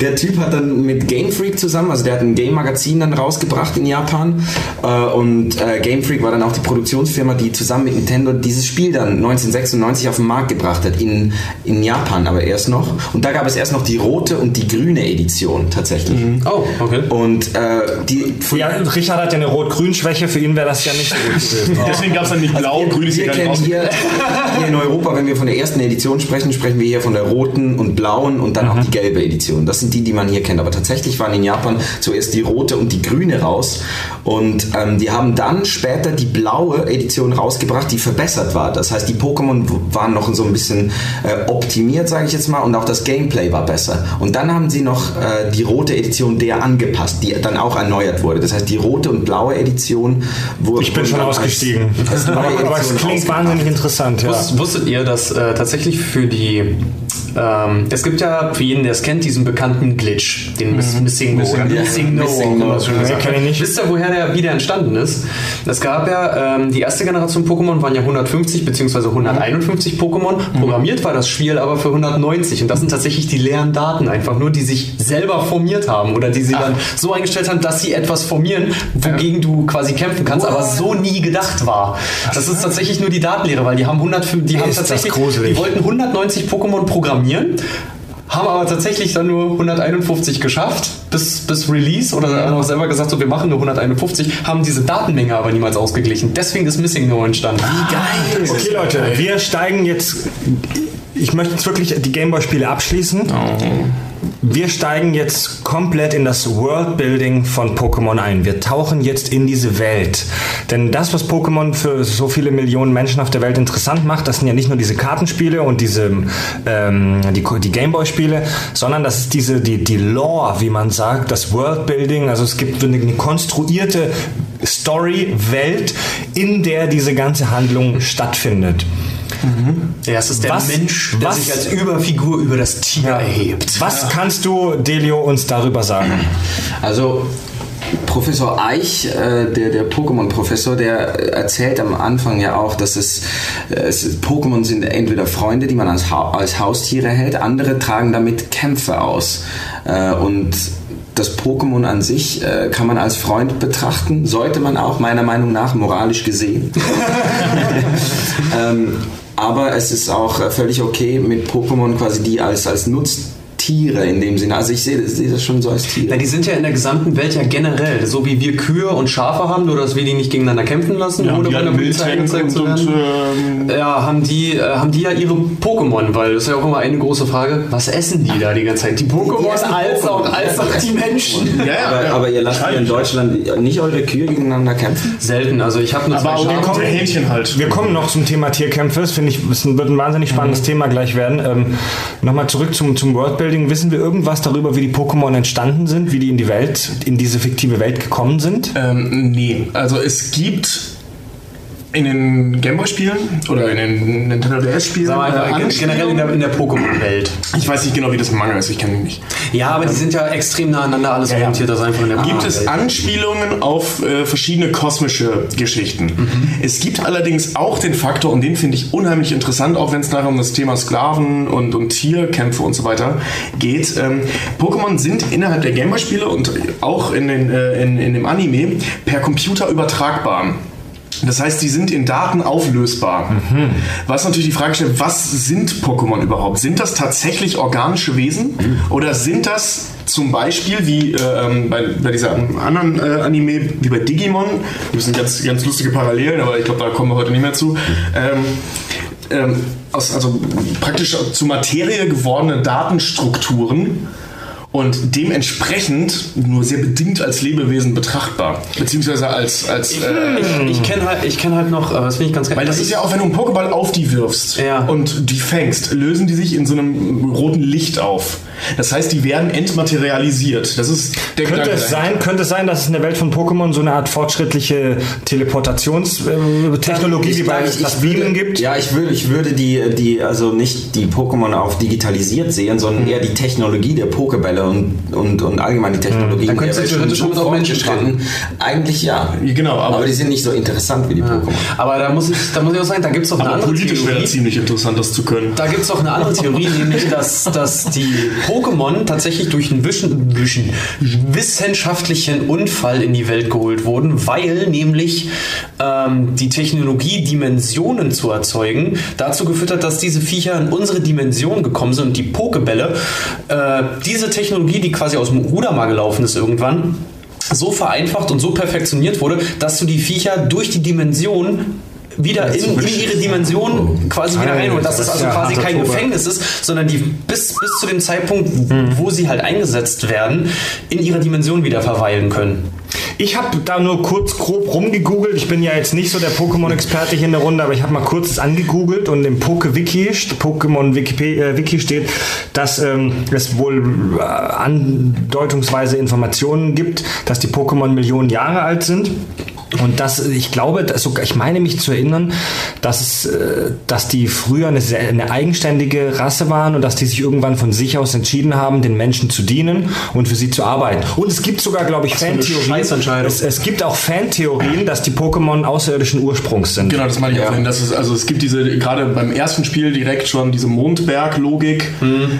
Der Typ hat dann mit Game Freak zusammen, also der hat ein Game-Magazin dann rausgebracht in Japan äh, und äh, Game Freak war dann auch die Produktionsfirma, die zusammen mit Nintendo dieses Spiel dann 1996 auf den Markt gebracht hat, in, in Japan aber erst noch. Und da gab es erst noch die rote und die grüne Edition tatsächlich. Oh, okay. Und äh, die Ja, Richard hat ja eine Rot-Grün-Schwäche, für ihn wäre das ja nicht so gut. Deswegen gab es dann nicht blau, grün ist wir kennen hier, hier in Europa, wenn wir von der ersten Edition sprechen, sprechen wir hier von der roten und blauen und dann auch die gelbe Edition. Das sind die, die man hier kennt. Aber tatsächlich waren in Japan zuerst die rote und die grüne raus. Und ähm, die haben dann später die blaue Edition rausgebracht, die verbessert war. Das heißt, die Pokémon waren noch so ein bisschen äh, optimiert, sage ich jetzt mal, und auch das Gameplay war besser. Und dann haben sie noch äh, die rote Edition der angepasst, die dann auch erneuert wurde. Das heißt, die rote und blaue Edition wurde. Ich bin schon ausgestiegen. Als, als neue Aber, es klingt wahnsinnig interessant, ja. Wus- Wusstet ihr, dass äh, tatsächlich für die. Ähm, es gibt ja für jeden, der es kennt, diesen bekannten Glitch, den Miss Missing No. Missing- No, Missing No. nicht. Wisst ihr, woher der wieder entstanden ist? Es gab ja, ähm, die erste Generation Pokémon waren ja 150 bzw. 151 Pokémon. Programmiert war das Spiel aber für 190. Und das sind tatsächlich die leeren Daten einfach nur, die sich selber formiert haben oder die sie dann so eingestellt haben, dass sie etwas formieren, wogegen du quasi kämpfen kannst, aber so nie gedacht war. Das ist tatsächlich nur die Datenlehre, weil die haben 105, die haben Ist tatsächlich, die wollten 190 Pokémon programmieren, haben aber tatsächlich dann nur 151 geschafft bis, bis Release oder haben auch selber gesagt, so wir machen nur 151, haben diese Datenmenge aber niemals ausgeglichen. Deswegen ist Missing No entstanden. Wie geil! Okay, Leute, wir steigen jetzt. Ich möchte jetzt wirklich die Gameboy-Spiele abschließen. Wir steigen jetzt komplett in das Worldbuilding von Pokémon ein. Wir tauchen jetzt in diese Welt. Denn das, was Pokémon für so viele Millionen Menschen auf der Welt interessant macht, das sind ja nicht nur diese Kartenspiele und diese ähm, die, die Gameboy-Spiele, sondern das ist diese die, die Lore, wie man sagt, das Worldbuilding. Also es gibt eine konstruierte Story-Welt, in der diese ganze Handlung stattfindet. Ja, es ist der Was- Mensch, der was- sich als Überfigur über das Tier erhebt. Was kannst du, Delio, uns darüber sagen? Also Professor Eich, äh, der, der Pokémon-Professor, der äh, erzählt am Anfang ja auch, dass es, äh, es Pokémon sind entweder Freunde, die man als, ha als Haustiere hält, andere tragen damit Kämpfe aus. Äh, und das Pokémon an sich äh, kann man als Freund betrachten, sollte man auch meiner Meinung nach moralisch gesehen. ähm, aber es ist auch äh, völlig okay mit Pokémon quasi die als, als Nutztiere in dem Sinne. Also ich sehe sehe das schon so als Tiere. Na, die sind ja in der gesamten Welt ja generell, so wie wir Kühe und Schafe haben, nur dass wir die nicht gegeneinander kämpfen lassen, ohne die von der Polizei angezeigt zu und, werden. ähm, Ja, haben die, äh, haben die ja ihre Pokémon, weil das ist ja auch immer eine große Frage, was essen die da die ganze Zeit? Die Pokémon als Pokémon. auch, als auch die Menschen. Ja, ja, Aber, ja. aber ihr lasst hier in Deutschland nicht eure Kühe gegeneinander kämpfen? Selten, also ich habe nur Aber zwei kommt Hähnchen halt. Wir kommen noch zum Thema Tierkämpfe. Das finde ich, es wird ein wahnsinnig spannendes Thema gleich werden. Ähm, Nochmal zurück zum, zum Worldbuilding. Wissen wir irgendwas darüber, wie die Pokémon entstanden sind, wie die in die Welt, in diese fiktive Welt gekommen sind? Ähm, nee, also es gibt in den Gameboy-Spielen oder in den Nintendo DS-Spielen äh, generell in der, in der Pokémon-Welt. Ich weiß nicht genau, wie das Manga ist, ich kenne ihn nicht. Ja, aber die sind ja extrem nah aneinander alles ja. orientiert, das einfach in der Gibt es. Anspielungen auf äh, verschiedene kosmische Geschichten. Mhm. Es gibt allerdings auch den Faktor, und den finde ich unheimlich interessant, auch wenn es nachher um das Thema Sklaven und, und Tierkämpfe und so weiter geht. Ähm, Pokémon sind innerhalb der Gameboy-Spiele und auch in, den, äh, in, in dem Anime per Computer übertragbar. Das heißt, die sind in Daten auflösbar. Was natürlich die Frage stellt, was sind Pokémon überhaupt? Sind das tatsächlich organische Wesen? Oder sind das zum Beispiel, wie äh, ähm, bei, bei dieser anderen äh, Anime, wie bei Digimon, das sind ganz, ganz lustige Parallelen, aber ich glaube, da kommen wir heute nicht mehr zu, ähm, ähm, aus, also praktisch zu Materie gewordene Datenstrukturen, und dementsprechend nur sehr bedingt als Lebewesen betrachtbar. Beziehungsweise als. als äh, Ich, ich kenne halt, ich kenn halt noch, äh, das finde ich ganz geil. weil das ist ja auch, wenn du einen Pokéball auf die wirfst Ja. und die fängst, lösen die sich in so einem roten Licht auf. Das heißt, die werden entmaterialisiert. Das ist der Könnte Gedanke es dahinter. sein, könnte es sein, dass es in der Welt von Pokémon so eine Art fortschrittliche Teleportationstechnologie wie bei ich- ich das Beamen gibt? Ja, ich würde, ich würde die, die, also nicht die Pokémon auf digitalisiert sehen, sondern Mhm. eher die Technologie der Pokebälle und, und, und allgemein die Technologie. Dann der könntest du theoretisch schon auf Menschen fortgeschritten. Eigentlich ja. Genau, aber- aber, die sind nicht so interessant wie die Pokémon. Aber da muss ich, da muss ich auch sagen, da gibt es auch eine Aber andere politisch wäre Theorie. das ziemlich interessant, das zu können. Da gibt es auch eine andere Theorie, nämlich dass, dass die Pokémon tatsächlich durch einen Wischen, Wischen, wissenschaftlichen Unfall in die Welt geholt wurden, weil nämlich ähm, die Technologie, Dimensionen zu erzeugen, dazu geführt hat, dass diese Viecher in unsere Dimension gekommen sind und die Pokebälle, äh, diese Technologie, die quasi aus dem Ruder mal gelaufen ist irgendwann, so vereinfacht und so perfektioniert wurde, dass du die Viecher durch die Dimension wieder in, in ihre Dimension quasi wieder rein und dass es also quasi kein. Gefängnis ist, sondern die bis, bis zu dem Zeitpunkt, wo sie halt eingesetzt werden, in ihrer Dimension wieder verweilen können. Ich habe da nur kurz grob rumgegoogelt. Ich bin ja jetzt nicht so der Pokémon-Experte hier in der Runde, aber ich habe mal kurz angegoogelt und im Poke-Wiki, Pokémon-Wiki äh, Wiki steht, dass ähm, es wohl äh, andeutungsweise Informationen gibt, dass die Pokémon Millionen Jahre alt sind. Und das, ich glaube, dass sogar, ich meine mich zu erinnern, dass, es, äh, dass die früher eine, sehr, eine eigenständige Rasse waren und dass die sich irgendwann von sich aus entschieden haben, den Menschen zu dienen und für sie zu arbeiten. Und es gibt sogar, glaube ich, Fantheorien. Es, es gibt auch Fantheorien, dass die Pokémon außerirdischen Ursprungs sind. Genau, das meine ich auch vorhin. Das ist, also es gibt diese, gerade beim ersten Spiel direkt schon diese Mondberg-Logik,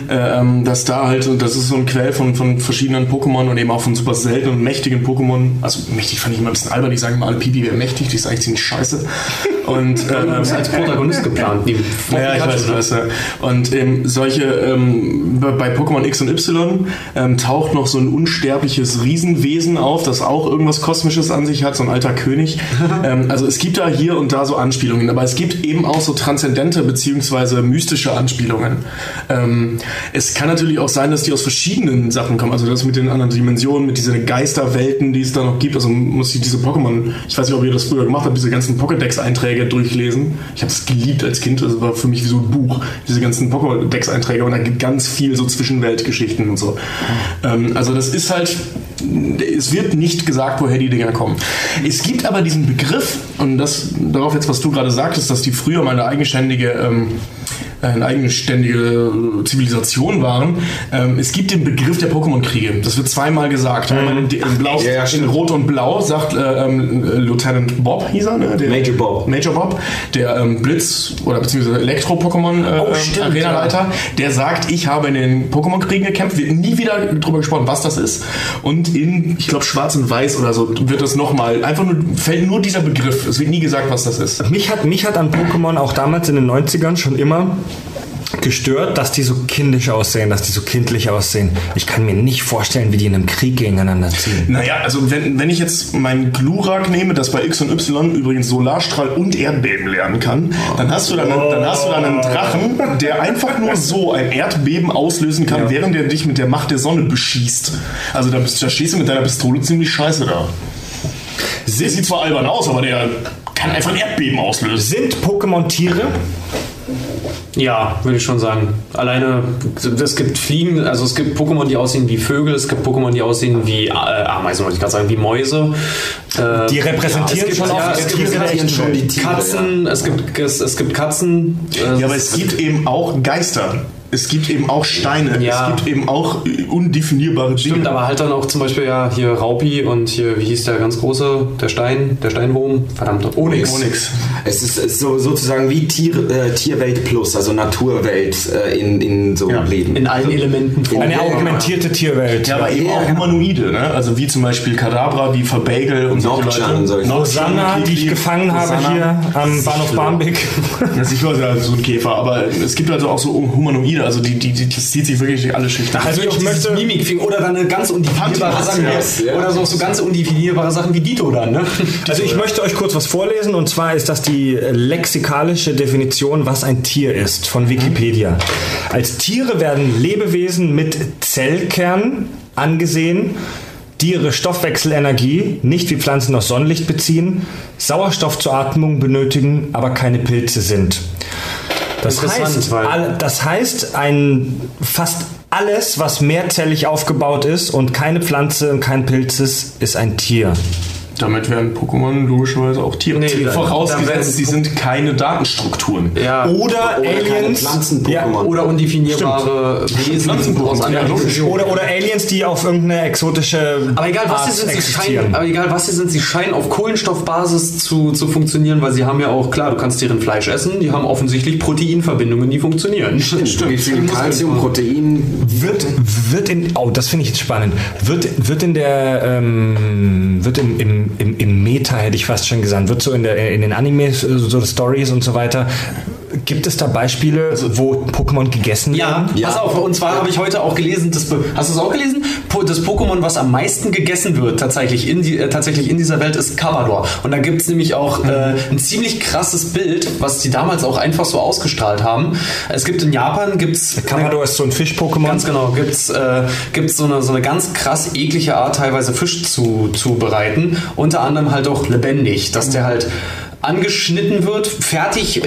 ähm, dass da halt, und das ist so ein Quell von, von verschiedenen Pokémon und eben auch von super seltenen und mächtigen Pokémon. Also mächtig fand ich immer ein bisschen albern, die sagen immer alle Pipi wäre mächtig, die ist eigentlich ziemlich scheiße. Und ähm, Das ist als Protagonist geplant. Die ja, ich weiß, weiß. Ja. Und ähm, solche, ähm, bei- Pokémon X und Y ähm, taucht noch so ein unsterbliches Riesenwesen auf, das auch irgendwas Kosmisches an sich hat, so ein alter König. ähm, also es gibt da hier und da so Anspielungen, aber es gibt eben auch so transzendente beziehungsweise mystische Anspielungen. Ähm, es kann natürlich auch sein, dass die aus verschiedenen Sachen kommen, also das mit den anderen Dimensionen, mit diesen Geisterwelten, die es da noch gibt. Also muss ich diese Pokémon, ich weiß nicht, ob ihr das früher gemacht habt, diese ganzen Pokédex-Einträge durchlesen. Ich habe es geliebt als Kind, das war für mich wie so ein Buch, diese ganzen Pokédex-Einträge und da gibt ganz viel so Zwischenweltgeschichten und so. Ähm, also das ist halt, es wird nicht gesagt, woher die Dinger kommen. Es gibt aber diesen Begriff, und das darauf jetzt, was du gerade sagtest, dass die früher mal eine eigenständige ähm, eine eigenständige Zivilisation waren. Ähm, es gibt den Begriff der Pokémon-Kriege. Das wird zweimal gesagt. Einmal in, in, Blau, Ja, ja, in. Rot und Blau sagt äh, ähm, Lieutenant Bob, hieß er, ne? Der, Major Bob. Major Bob, der ähm, Blitz- oder beziehungsweise Elektro-Pokémon äh, Oh, ähm, Arenaleiter, der sagt, ich habe in den Pokémon-Kriegen gekämpft, wird nie wieder drüber gesprochen, was das ist. Und in, ich glaube, Schwarz und Weiß oder so wird das nochmal, einfach nur, fällt nur dieser Begriff. Es wird nie gesagt, was das ist. Mich hat, mich hat an Pokémon auch damals in den 90ern schon immer gestört, dass die so kindisch aussehen, dass die so kindlich aussehen. Ich kann mir nicht vorstellen, wie die in einem Krieg gegeneinander ziehen. Naja, also wenn, wenn ich jetzt mein Glurak nehme, das bei X und Y übrigens Solarstrahl und Erdbeben lernen kann, dann hast du dann, einen, dann hast du dann einen Drachen, der einfach nur so ein Erdbeben auslösen kann, während er dich mit der Macht der Sonne beschießt. Also da, bist, da stehst du mit deiner Pistole ziemlich scheiße da. Der sieht zwar albern aus, aber der kann einfach ein Erdbeben auslösen. Sind Pokémon Tiere? Ja, würde ich schon sagen. Alleine, es gibt Fliegen, also es gibt Pokémon, die aussehen wie Vögel, es gibt Pokémon, die aussehen wie äh, Ameisen, wollte ich gerade sagen, wie Mäuse. Äh, Die repräsentieren es gibt, schon ja, auch es die gibt Tiere schon die Tiere, Katzen, es gibt es, es gibt Katzen. äh, Ja, aber es gibt eben auch Geister. Es gibt eben auch Steine. Ja. Es gibt eben auch undefinierbare Dinge. Stimmt, aber halt dann auch zum Beispiel ja hier Raupi und hier, wie hieß der ganz große, der Stein, der Steinwurm, verdammt, Onyx. Onyx. Es ist, es ist so, sozusagen wie Tier, äh, Tierwelt plus, also Naturwelt äh, in, in so Ja. Leben. In allen Elementen vor. Eine augmentierte Tierwelt. Ja, aber eben Ja, auch. Humanoide, ne? Also wie zum Beispiel Kadabra, wie Verbagel und solche Nocturne Leute. Rosanna, die ich gefangen habe Rosanna. hier am Bahnhof Barmbek. Das ist also so ein Käfer, aber es gibt also auch so Humanoide, Also die, die, die, das zieht sich wirklich durch alle Schichten. Also ich möchte Mimik oder dann eine ganz undefinierbare Sachen. ja. Oder so, so ganz undefinierbare Sachen wie Dito dann, ne? Also ich möchte euch kurz was vorlesen und zwar ist das die lexikalische Definition, was ein Tier ist von Wikipedia. Als Tiere werden Lebewesen mit Zellkern angesehen, die ihre Stoffwechselenergie nicht wie Pflanzen aus Sonnenlicht beziehen, Sauerstoff zur Atmung benötigen, aber keine Pilze sind. Das Interessant, heißt, weil- das heißt, ein fast alles, was mehrzellig aufgebaut ist und keine Pflanze und kein Pilz ist, ist ein Tier. Damit werden Pokémon logischerweise auch Tiere. Nee, werden Vorausgesetzt, sie sind keine Datenstrukturen. Ja. Oder, keine Aliens. Pflanzen-Pokémon. Ja, Oder undefinierbare Wesen Pflanzenpokémon, aus ja, anderen. Dimensionen. oder, oder Aliens, die auf irgendeine exotische Aber egal was Art sie sind, sie scheinen, aber egal was sie sind, sie scheinen auf Kohlenstoffbasis zu, zu funktionieren, weil sie haben ja auch, klar, du kannst deren Fleisch essen, die haben offensichtlich Proteinverbindungen, die funktionieren. Stimmt, wie viel Calcium, Protein. Wird, wird in, oh, das finde ich jetzt spannend. Wird, wird in der, ähm, wird im, im, im, Meta, hätte ich fast schon gesagt, wird so in, der, in den Animes, äh, so Stories und so weiter, gibt es da Beispiele, wo Pokémon gegessen Ja, werden? pass auf, und zwar habe ich heute auch gelesen, das, hast du es auch gelesen? Po- Das Pokémon, was am meisten gegessen wird, tatsächlich in, die, äh, tatsächlich in dieser Welt, ist Carpador. Und da gibt es nämlich auch äh, ein ziemlich krasses Bild, was die damals auch einfach so ausgestrahlt haben. Es gibt in Japan, gibt es Kamado ist so ein Fisch-Pokémon. Ganz genau, gibt's äh, gibt's so eine so eine ganz krass eklige Art, teilweise Fisch zu zubereiten. Unter anderem halt auch lebendig, dass der halt angeschnitten wird, fertig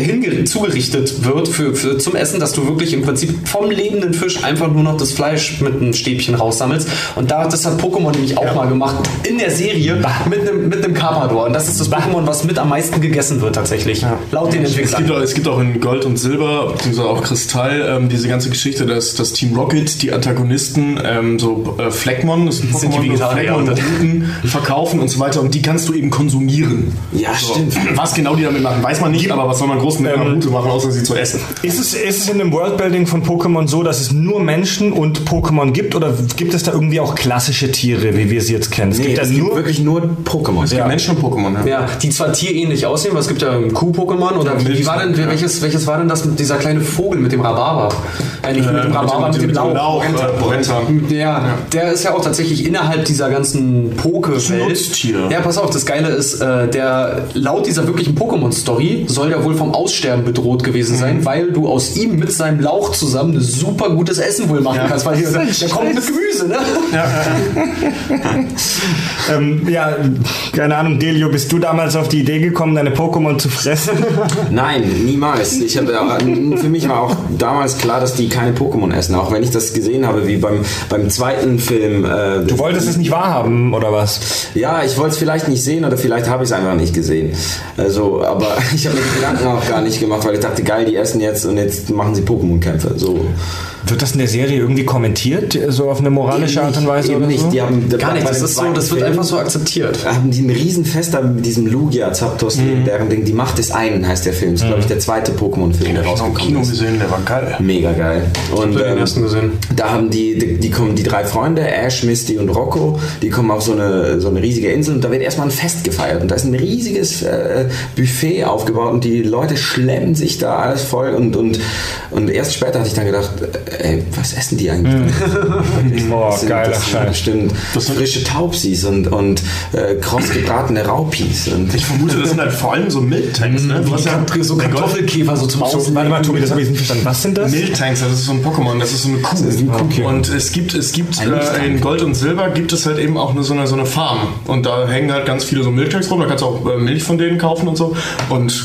zugerichtet wird für, für zum Essen, dass du wirklich im Prinzip vom lebenden Fisch einfach nur noch das Fleisch mit einem Stäbchen raussammelst. Und da, das hat Pokémon nämlich auch mal gemacht in der Serie mit einem mit einem Carpador. Und das ist das Pokémon, was mit am meisten gegessen wird tatsächlich. Laut den Es gibt, Entwicklern. auch, es gibt auch in Gold und Silber, beziehungsweise auch Kristall, ähm, diese ganze Geschichte, dass das Team Rocket, die Antagonisten, ähm, so äh, Fleckmon, das sind die Pokémon, so Vegetarier, Fleckmon? Blüten verkaufen und so weiter und die kannst du eben konsumieren. Ja, stimmt. Was genau die damit machen, weiß man nicht, aber was soll man groß mit einer Route machen, außer sie zu essen? Ist es, ist es in dem Worldbuilding von Pokémon so, dass es nur Menschen und Pokémon gibt oder gibt es da irgendwie auch klassische Tiere, wie wir sie jetzt kennen? Es Nee, gibt ja es gibt nur wirklich nur Pokémon. Es gibt Menschen und Pokémon, ja. Ja, die zwar tierähnlich aussehen, weil es gibt ja ein Kuh-Pokémon oder wie, wie war denn, welches, welches war denn das mit dieser kleine Vogel mit dem Rhabarber? Äh, nicht mit dem Rhabarber, mit dem, Lauch. äh, Brenta. Ja, der ist ja auch tatsächlich innerhalb dieser ganzen Poke-Welt. Ja, pass auf, das Geile ist, äh, der laut dieser wirklichen Pokémon-Story soll der wohl vom Aussterben bedroht gewesen sein, weil du aus ihm mit seinem Lauch zusammen ein super gutes Essen wohl machen kannst, weil hier, der kommt mit Gemüse, ne? Ähm, ja, keine Ahnung, Delio, bist du damals auf die Idee gekommen, deine Pokémon zu fressen? Nein, niemals. Ich hab, äh, für mich war auch damals klar, dass die keine Pokémon essen. Auch wenn ich das gesehen habe, wie beim, beim zweiten Film. Äh, Du wolltest es nicht wahrhaben, oder was? Ja, ich wollte es vielleicht nicht sehen oder vielleicht habe ich es einfach nicht gesehen. Also, aber ich habe mir die Gedanken auch gar nicht gemacht, weil ich dachte, geil, die essen jetzt und jetzt machen sie Pokémon-Kämpfe. So. Wird das in der Serie irgendwie kommentiert, so auf eine moralische Art und Weise Eben oder nicht. so? Die haben, Gar nicht, das ist so, das wird Film einfach so akzeptiert. Haben die ein Riesenfest da mit diesem Lugia Zapdos, deren Ding, die Macht des einen heißt der Film. Das ist, glaube ich, der zweite Pokémon-Film, der Ich habe im rausgekommen Kino ist. gesehen, der war geil. Mega geil. Und hab den ähm, ersten gesehen. da haben die, die, die kommen die drei Freunde, Ash, Misty und Rocco, die kommen auf so eine, so eine riesige Insel und da wird erstmal ein Fest gefeiert und da ist ein riesiges äh, Buffet aufgebaut und die Leute schlemmen sich da alles voll und, und, und erst später hatte ich dann gedacht, ey, was essen die eigentlich? Oh, Das sind- geiler das Scheiß. Bestimmt frische Taubsis und, und äh, kross gebratene Raupis. Und Ich vermute, das sind halt vor allem so Miltanks, ne? Du hast ja so Kartoffelkäfer so zum So, Auslegen. warte mal, Tobi, das habe ich nicht verstanden. Was sind das? Miltanks, das ist so ein Pokémon, das ist so eine Kuh. Okay. Und es gibt, es gibt Ein äh, in Gold und Silber gibt es halt eben auch eine, so, eine, so eine Farm. Und da hängen halt ganz viele so Miltanks rum, da kannst du auch äh, Milch von denen kaufen und so. Und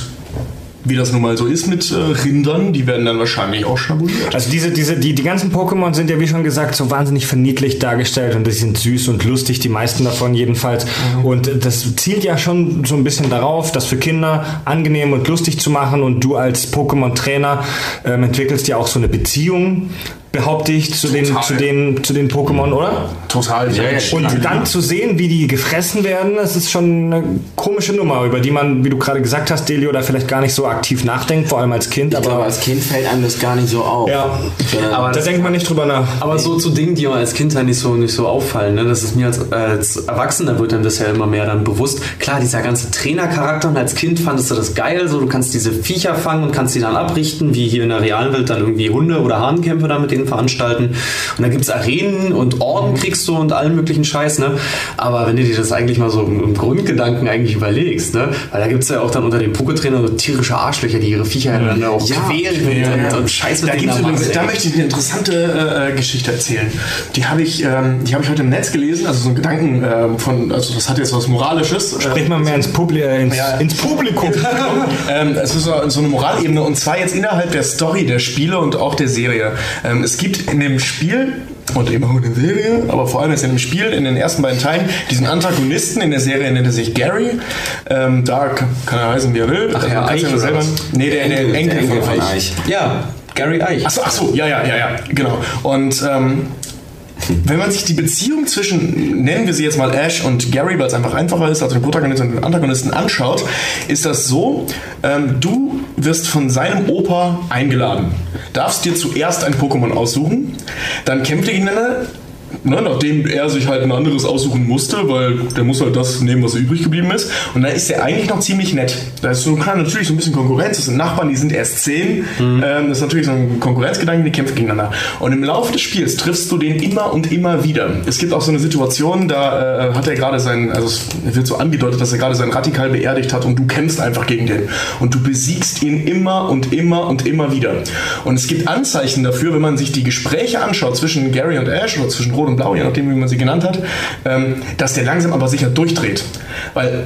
wie das nun mal so ist mit äh, Rindern, die werden dann wahrscheinlich auch schnabuliert. Also diese, diese, die, die ganzen Pokémon sind ja wie schon gesagt so wahnsinnig verniedlicht dargestellt und die sind süß und lustig, die meisten davon jedenfalls. Und das zielt ja schon so ein bisschen darauf, das für Kinder angenehm und lustig zu machen und du als Pokémon-Trainer ähm, entwickelst ja auch so eine Beziehung behaupte ich, zu den, Total. zu den, zu den Pokémon, oder? Total. Ja, Und dann zu sehen, wie die gefressen werden, das ist schon eine komische Nummer, über die man, wie du gerade gesagt hast, Delio, da vielleicht gar nicht so aktiv nachdenkt, vor allem als Kind. Ich glaube, Aber als Kind fällt einem das gar nicht so auf. ja, Sondern- Aber da denkt man nicht drüber nach. Aber so zu Dingen, die man als Kind halt nicht so, nicht so auffallen. Ne? Das ist mir als, als Erwachsener wird dann das ja immer mehr dann bewusst. Klar, dieser ganze Trainercharakter und als Kind fandest du das geil. So, du kannst diese Viecher fangen und kannst die dann abrichten, wie hier in der realen Welt dann irgendwie Hunde- oder Hahnkämpfe da mit denen veranstalten. Und dann gibt es Arenen und Orden kriegst du und allen möglichen Scheiß. Ne? Aber wenn du dir das eigentlich mal so im, Grundgedanken eigentlich überlegst, ne? weil da gibt es ja auch dann unter den Poketrainern so tierische Arschlöcher, die ihre Viecher dann auch Ja, quälen und, Ja, ja. und, und Scheiß mit da, denen da übrigens, machen. da möchte ich eine interessante äh, Geschichte erzählen. Die habe ich, ähm, die habe ich heute im Netz gelesen, also so ein Gedanken ähm, von, also das hat jetzt was Moralisches. Sprich mal mehr ins, Publi äh, ins, Ja. ins Publikum. ähm, es ist so, so eine Moralebene und zwar jetzt innerhalb der Story der Spiele und auch der Serie. Ähm, es gibt in dem Spiel und eben auch in der Serie, aber vor allem jetzt in dem Spiel, in den ersten beiden Teilen, diesen Antagonisten, in der Serie nennt er sich Gary. Ähm, da kann, kann er heißen, wie er will. Ach ja, kannst Eich ja oder selber. Nee, der, der, Enkel, der Enkel von Eich. Eich. Ja, Gary Eich. Ach so, ach so, ja, ja, ja, ja, genau. Und ähm, wenn man sich die Beziehung zwischen, nennen wir sie jetzt mal Ash und Gary, weil es einfach einfacher ist, also den Protagonisten und den Antagonisten anschaut, ist das so, ähm, du wirst von seinem Opa eingeladen, darfst dir zuerst ein Pokémon aussuchen, dann kämpft ihr gegeneinander, Ne, nachdem er sich halt ein anderes aussuchen musste, weil der muss halt das nehmen, was übrig geblieben ist. Und da ist er eigentlich noch ziemlich nett. Da ist so klar natürlich so ein bisschen Konkurrenz. Das sind Nachbarn, die sind erst zehn. Ähm, das ist natürlich so ein Konkurrenzgedanke, die kämpfen gegeneinander. Und im Laufe des Spiels triffst du den immer und immer wieder. Es gibt auch so eine Situation, da äh, hat er gerade sein, also es wird so angedeutet, dass er gerade sein Radikal beerdigt hat und du kämpfst einfach gegen den. Und du besiegst ihn immer und immer und immer wieder. Und es gibt Anzeichen dafür, wenn man sich die Gespräche anschaut zwischen Gary und Ash oder zwischen Rot und Blau, je nachdem, wie man sie genannt hat, ähm, dass der langsam aber sicher durchdreht. Weil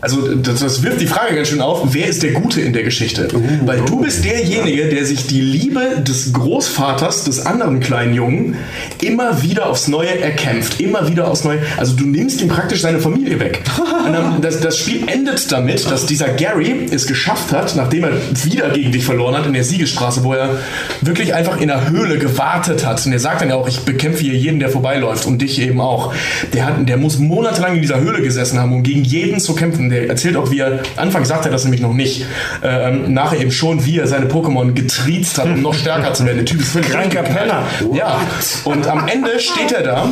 also das, das wirft die Frage ganz schön auf, wer ist der Gute in der Geschichte? Weil du bist derjenige, der sich die Liebe des Großvaters des anderen kleinen Jungen immer wieder aufs Neue erkämpft. Immer wieder aufs Neue. Also du nimmst ihm praktisch seine Familie weg. Und dann, das, das Spiel endet damit, dass dieser Gary es geschafft hat, nachdem er wieder gegen dich verloren hat in der Siegesstraße, wo er wirklich einfach in der Höhle gewartet hat. Und er sagt dann ja auch, ich bekämpfe hier jeden, der vorbeiläuft und dich eben auch. Der, hat, der muss monatelang in dieser Höhle gesessen haben, um gegen jeden zu kämpfen. Der erzählt auch, wie er, Anfang sagt er das nämlich noch nicht, ähm, nachher eben schon, wie er seine Pokémon getriezt hat, um noch stärker zu werden. Der Typ ist völlig Kranker. Penner. Ja, und am Ende steht er da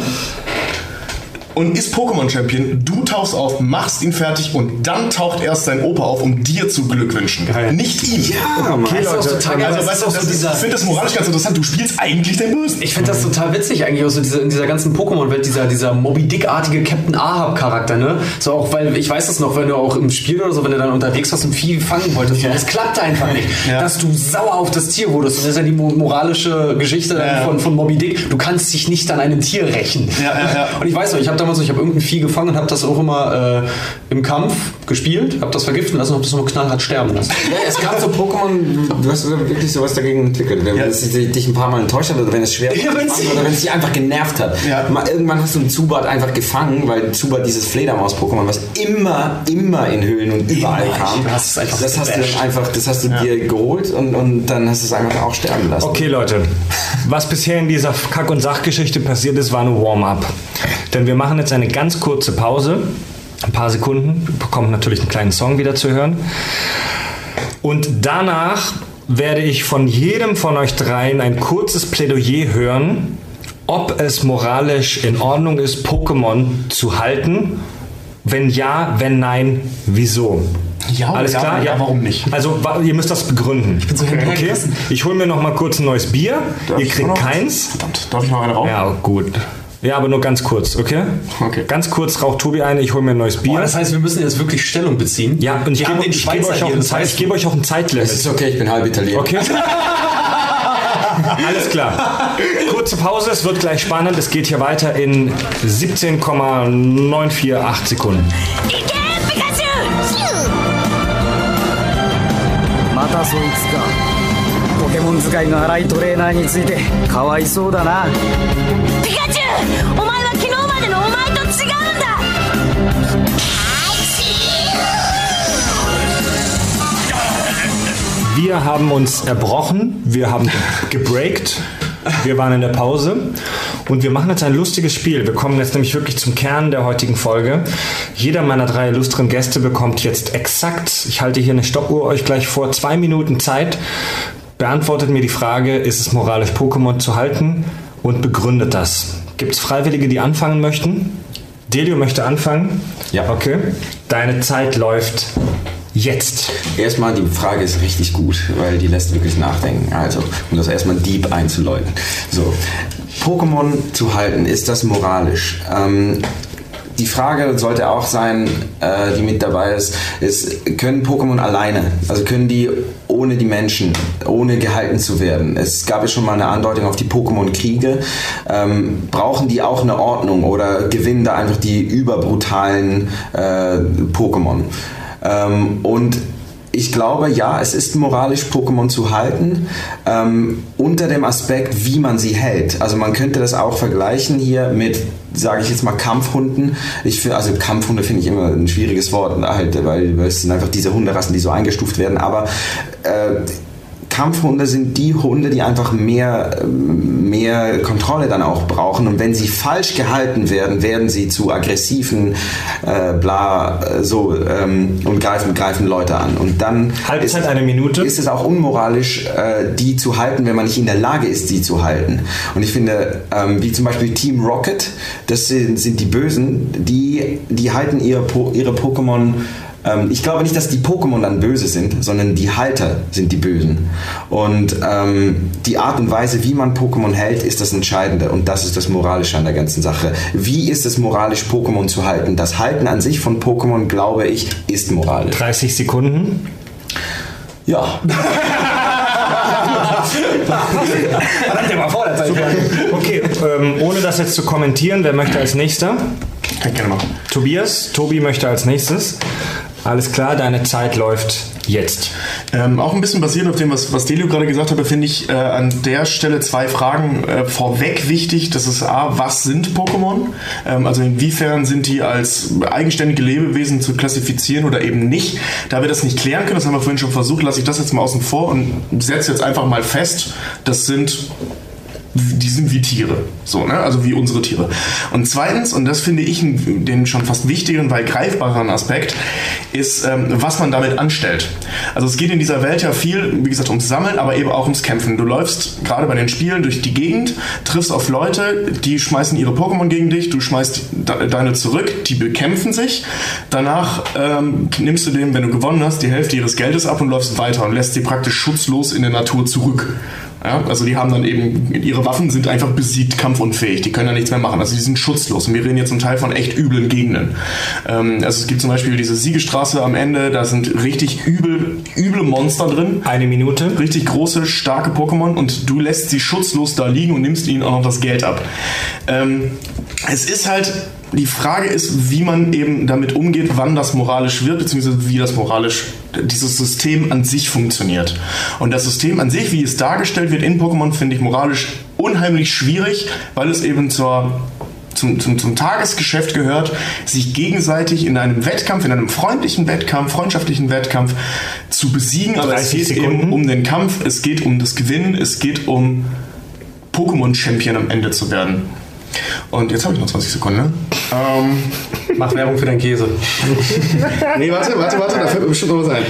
und ist Pokémon-Champion. Du tauchst auf, machst ihn fertig und dann taucht erst sein Opa auf, um dir zu beglückwünschen. Geil. Nicht ihm. Ja, Mann. Das ist auch total geil. Also, Das weißt du, das so ich finde das moralisch ganz interessant. Du spielst eigentlich den Bösen. Ich finde das total witzig eigentlich, auch so diese, in dieser ganzen Pokémon-Welt, dieser, dieser Moby Dick-artige Captain Ahab-Charakter, ne? So auch, weil ich weiß das noch, wenn du auch im Spiel oder so, wenn du dann unterwegs warst und viel fangen wolltest, und es klappte einfach nicht. Ja. Dass du sauer auf das Tier wurdest. Und das ist ja die mo- moralische Geschichte Ja. von, von Moby Dick. Du kannst dich nicht an einem Tier rächen. Ja, ja, ja. Und ich weiß noch, ich habe damals, so, ich habe irgendein Vieh gefangen und habe das auch immer äh, im Kampf gespielt, habe das vergiften lassen und habe das nur knallhart sterben lassen. Ja, es gab so Pokémon, du hast wirklich sowas dagegen entwickelt. Wenn Ja. es dich ein paar Mal enttäuscht hat oder wenn es schwer Ja, war oder wenn es dich einfach genervt hat. Ja. Mal, irgendwann hast du einen Zubat einfach gefangen, weil Zubat dieses Fledermaus-Pokémon, was immer, immer in Höhlen und überall Immer. kam. Einfach das hast du dann einfach, das hast du dir geholt und, und dann hast du es einfach auch sterben lassen. Okay, Leute. Was bisher in dieser Kack- und Sachgeschichte passiert ist, war nur Warm-up. Denn wir machen jetzt eine ganz kurze Pause. Ein paar Sekunden. Wir bekommen natürlich einen kleinen Song wieder zu hören. Und danach werde ich von jedem von euch dreien ein kurzes Plädoyer hören, ob es moralisch in Ordnung ist, Pokémon zu halten. Wenn ja, wenn nein, wieso? Ja, Alles ja, klar? ja, warum nicht? Also ihr müsst das begründen. Ich bin so okay? gerissen. Ich hole mir noch mal kurz ein neues Bier. Darf ihr kriegt keins. Verdammt, darf ich noch eine rauchen? Ja, gut. Ja, aber nur ganz kurz, okay? Okay. Ganz kurz raucht Tobi eine, ich hole mir ein neues Bier. Boah, das heißt, wir müssen jetzt wirklich Stellung beziehen. ja, und ich Wir gebe haben den ich gebe Schweizer euch, auch hier, ein das Zeit- heißt, ich gebe euch auch ein Es Zeitlimit. ist okay, ich bin halb Italiener. Okay? Alles klar. Kurze Pause, es wird gleich spannend. Es geht hier weiter in 17,948 Sekunden. いけピカチュウまたそいつかポケモン使いの荒いトレーナーについてかわいそうだな Wir haben uns erbrochen, wir haben gebreakt Wir waren in der Pause und wir machen jetzt ein lustiges Spiel. Wir kommen jetzt nämlich wirklich zum Kern der heutigen Folge. Jeder meiner drei illustren Gäste bekommt jetzt exakt, ich halte hier eine Stoppuhr euch gleich vor, zwei Minuten Zeit. Beantwortet mir die Frage, ist es moralisch Pokémon zu halten und begründet das. Gibt es Freiwillige, die anfangen möchten? Delio möchte anfangen. Ja. Okay. Deine Zeit läuft jetzt. Erstmal, die Frage ist richtig gut, weil die lässt wirklich nachdenken. Also, um das erstmal deep einzuläuten. So, Pokémon zu halten, ist das moralisch? Ähm, die Frage sollte auch sein, äh, die mit dabei ist, ist, können Pokémon alleine, also können die ohne die Menschen, ohne gehalten zu werden? Es gab ja schon mal eine Andeutung auf die Pokémon-Kriege. Ähm, brauchen die auch eine Ordnung oder gewinnen da einfach die überbrutalen äh, Pokémon? Ähm, und ich glaube, ja, es ist moralisch, Pokémon zu halten, ähm, unter dem Aspekt, wie man sie hält. Also man könnte das auch vergleichen hier mit, sage ich jetzt mal, Kampfhunden. Ich find, also Kampfhunde finde ich immer ein schwieriges Wort, halt, weil, es sind einfach diese Hunderassen, die so eingestuft werden. Aber äh, Kampfhunde sind die Hunde, die einfach mehr, mehr Kontrolle dann auch brauchen. Und wenn sie falsch gehalten werden, werden sie zu aggressiven, äh, bla, äh, so, ähm, und greifen, greifen Leute an. Und dann Halbzeit ist, eine Minute. ist es auch unmoralisch, äh, die zu halten, wenn man nicht in der Lage ist, sie zu halten. Und ich finde, ähm, wie zum Beispiel Team Rocket, das sind, sind die Bösen, die, die halten ihre, Po- ihre Pokémon ähm, ich glaube nicht, dass die Pokémon dann böse sind, sondern die Halter sind die Bösen. Und ähm, die Art und Weise, wie man Pokémon hält, ist das Entscheidende. Und das ist das Moralische an der ganzen Sache. Wie ist es moralisch, Pokémon zu halten? Das Halten an sich von Pokémon, glaube ich, ist moralisch. 30 Sekunden. Ja. Okay, ähm, ohne das jetzt zu kommentieren, wer möchte als nächster? Kann ich gerne machen. Tobias, Tobi möchte als nächstes. Alles klar, deine Zeit läuft jetzt. Ähm, auch ein bisschen basierend auf dem, was, was Delio gerade gesagt hat, finde ich äh, an der Stelle zwei Fragen äh, vorweg wichtig. Das ist A, was sind Pokémon? Ähm, also inwiefern sind die als eigenständige Lebewesen zu klassifizieren oder eben nicht? Da wir das nicht klären können, das haben wir vorhin schon versucht, lasse ich das jetzt mal außen vor und setze jetzt einfach mal fest, das sind die sind wie Tiere, so, ne? also wie unsere Tiere. Und zweitens, und das finde ich den schon fast wichtigeren, weil greifbareren Aspekt, ist, ähm, was man damit anstellt. Also es geht in dieser Welt ja viel, wie gesagt, ums Sammeln, aber eben auch ums Kämpfen. Du läufst gerade bei den Spielen durch die Gegend, triffst auf Leute, die schmeißen ihre Pokémon gegen dich, du schmeißt de deine zurück, die bekämpfen sich. Danach ähm, nimmst du dem, wenn du gewonnen hast, die Hälfte ihres Geldes ab und läufst weiter und lässt sie praktisch schutzlos in der Natur zurück. Ja, also die haben dann eben, ihre Waffen sind einfach besiegt, kampfunfähig, die können da nichts mehr machen. Also die sind schutzlos. Und wir reden jetzt zum Teil von echt üblen Gegenden. Ähm, also es gibt zum Beispiel diese Siegestraße am Ende, da sind richtig übel, üble Monster drin. Eine Minute. Richtig große, starke Pokémon und du lässt sie schutzlos da liegen und nimmst ihnen auch noch das Geld ab. Ähm, es ist halt, die Frage ist, wie man eben damit umgeht, wann das moralisch wird, beziehungsweise wie das moralisch, dieses System an sich funktioniert. Und das System an sich, wie es dargestellt wird in Pokémon, finde ich moralisch unheimlich schwierig, weil es eben zur zum, zum, zum Tagesgeschäft gehört, sich gegenseitig in einem Wettkampf, in einem freundlichen Wettkampf, freundschaftlichen Wettkampf zu besiegen. Aber es 30 geht Sekunden. eben um den Kampf, es geht um das Gewinnen, es geht um Pokémon-Champion am Ende zu werden. Und jetzt habe ich noch 20 Sekunden. Ne? Ähm, Mach Werbung für deinen Käse. nee, warte, warte, warte, da fällt mir bestimmt noch was ein.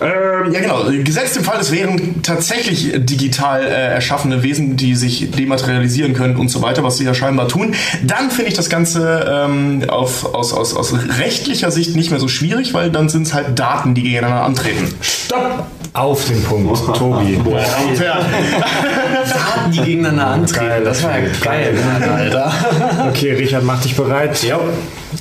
Ähm, ja, genau. Gesetzt im Fall, es wären tatsächlich digital äh, erschaffene Wesen, die sich dematerialisieren können und so weiter, was sie ja scheinbar tun. Dann finde ich das Ganze ähm, auf, aus, aus, aus rechtlicher Sicht nicht mehr so schwierig, weil dann sind es halt Daten, die gegeneinander antreten. Stopp! Auf den Punkt, Tobi. Unfair. Daten, die gegeneinander antreten. Geil, das war ja geil, Alter. Okay, Richard, mach dich bereit. Ja.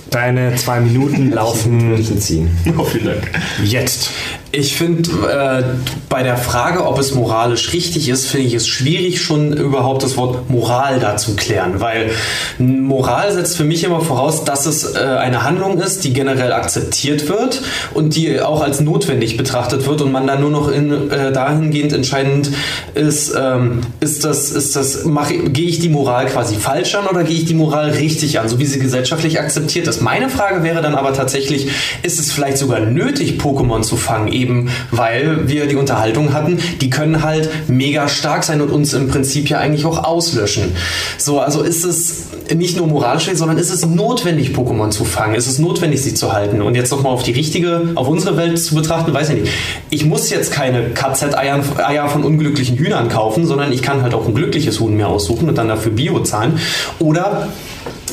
Deine zwei Minuten laufen oh, vielen Dank. jetzt. Ich finde, äh, bei der Frage, ob es moralisch richtig ist, finde ich es schwierig, schon überhaupt das Wort Moral da zu klären. Weil Moral setzt für mich immer voraus, dass es äh, eine Handlung ist, die generell akzeptiert wird und die auch als notwendig betrachtet wird und man dann nur noch in, äh, dahingehend entscheidend ist, ähm, ist das, ist das, gehe ich die Moral quasi falsch an oder gehe ich die Moral richtig an, so wie sie gesellschaftlich akzeptiert ist. Meine Frage wäre dann aber tatsächlich, ist es vielleicht sogar nötig, Pokémon zu fangen, eben weil wir die Unterhaltung hatten, die können halt mega stark sein und uns im Prinzip ja eigentlich auch auslöschen. So, also ist es nicht nur moralisch, sondern ist es notwendig, Pokémon zu fangen? Ist es notwendig, sie zu halten? Und jetzt nochmal auf die richtige, auf unsere Welt zu betrachten, weiß ich nicht. Ich muss jetzt keine KZ-Eier Eier von unglücklichen Hühnern kaufen, sondern ich kann halt auch ein glückliches Huhn mir aussuchen und dann dafür Bio zahlen. Oder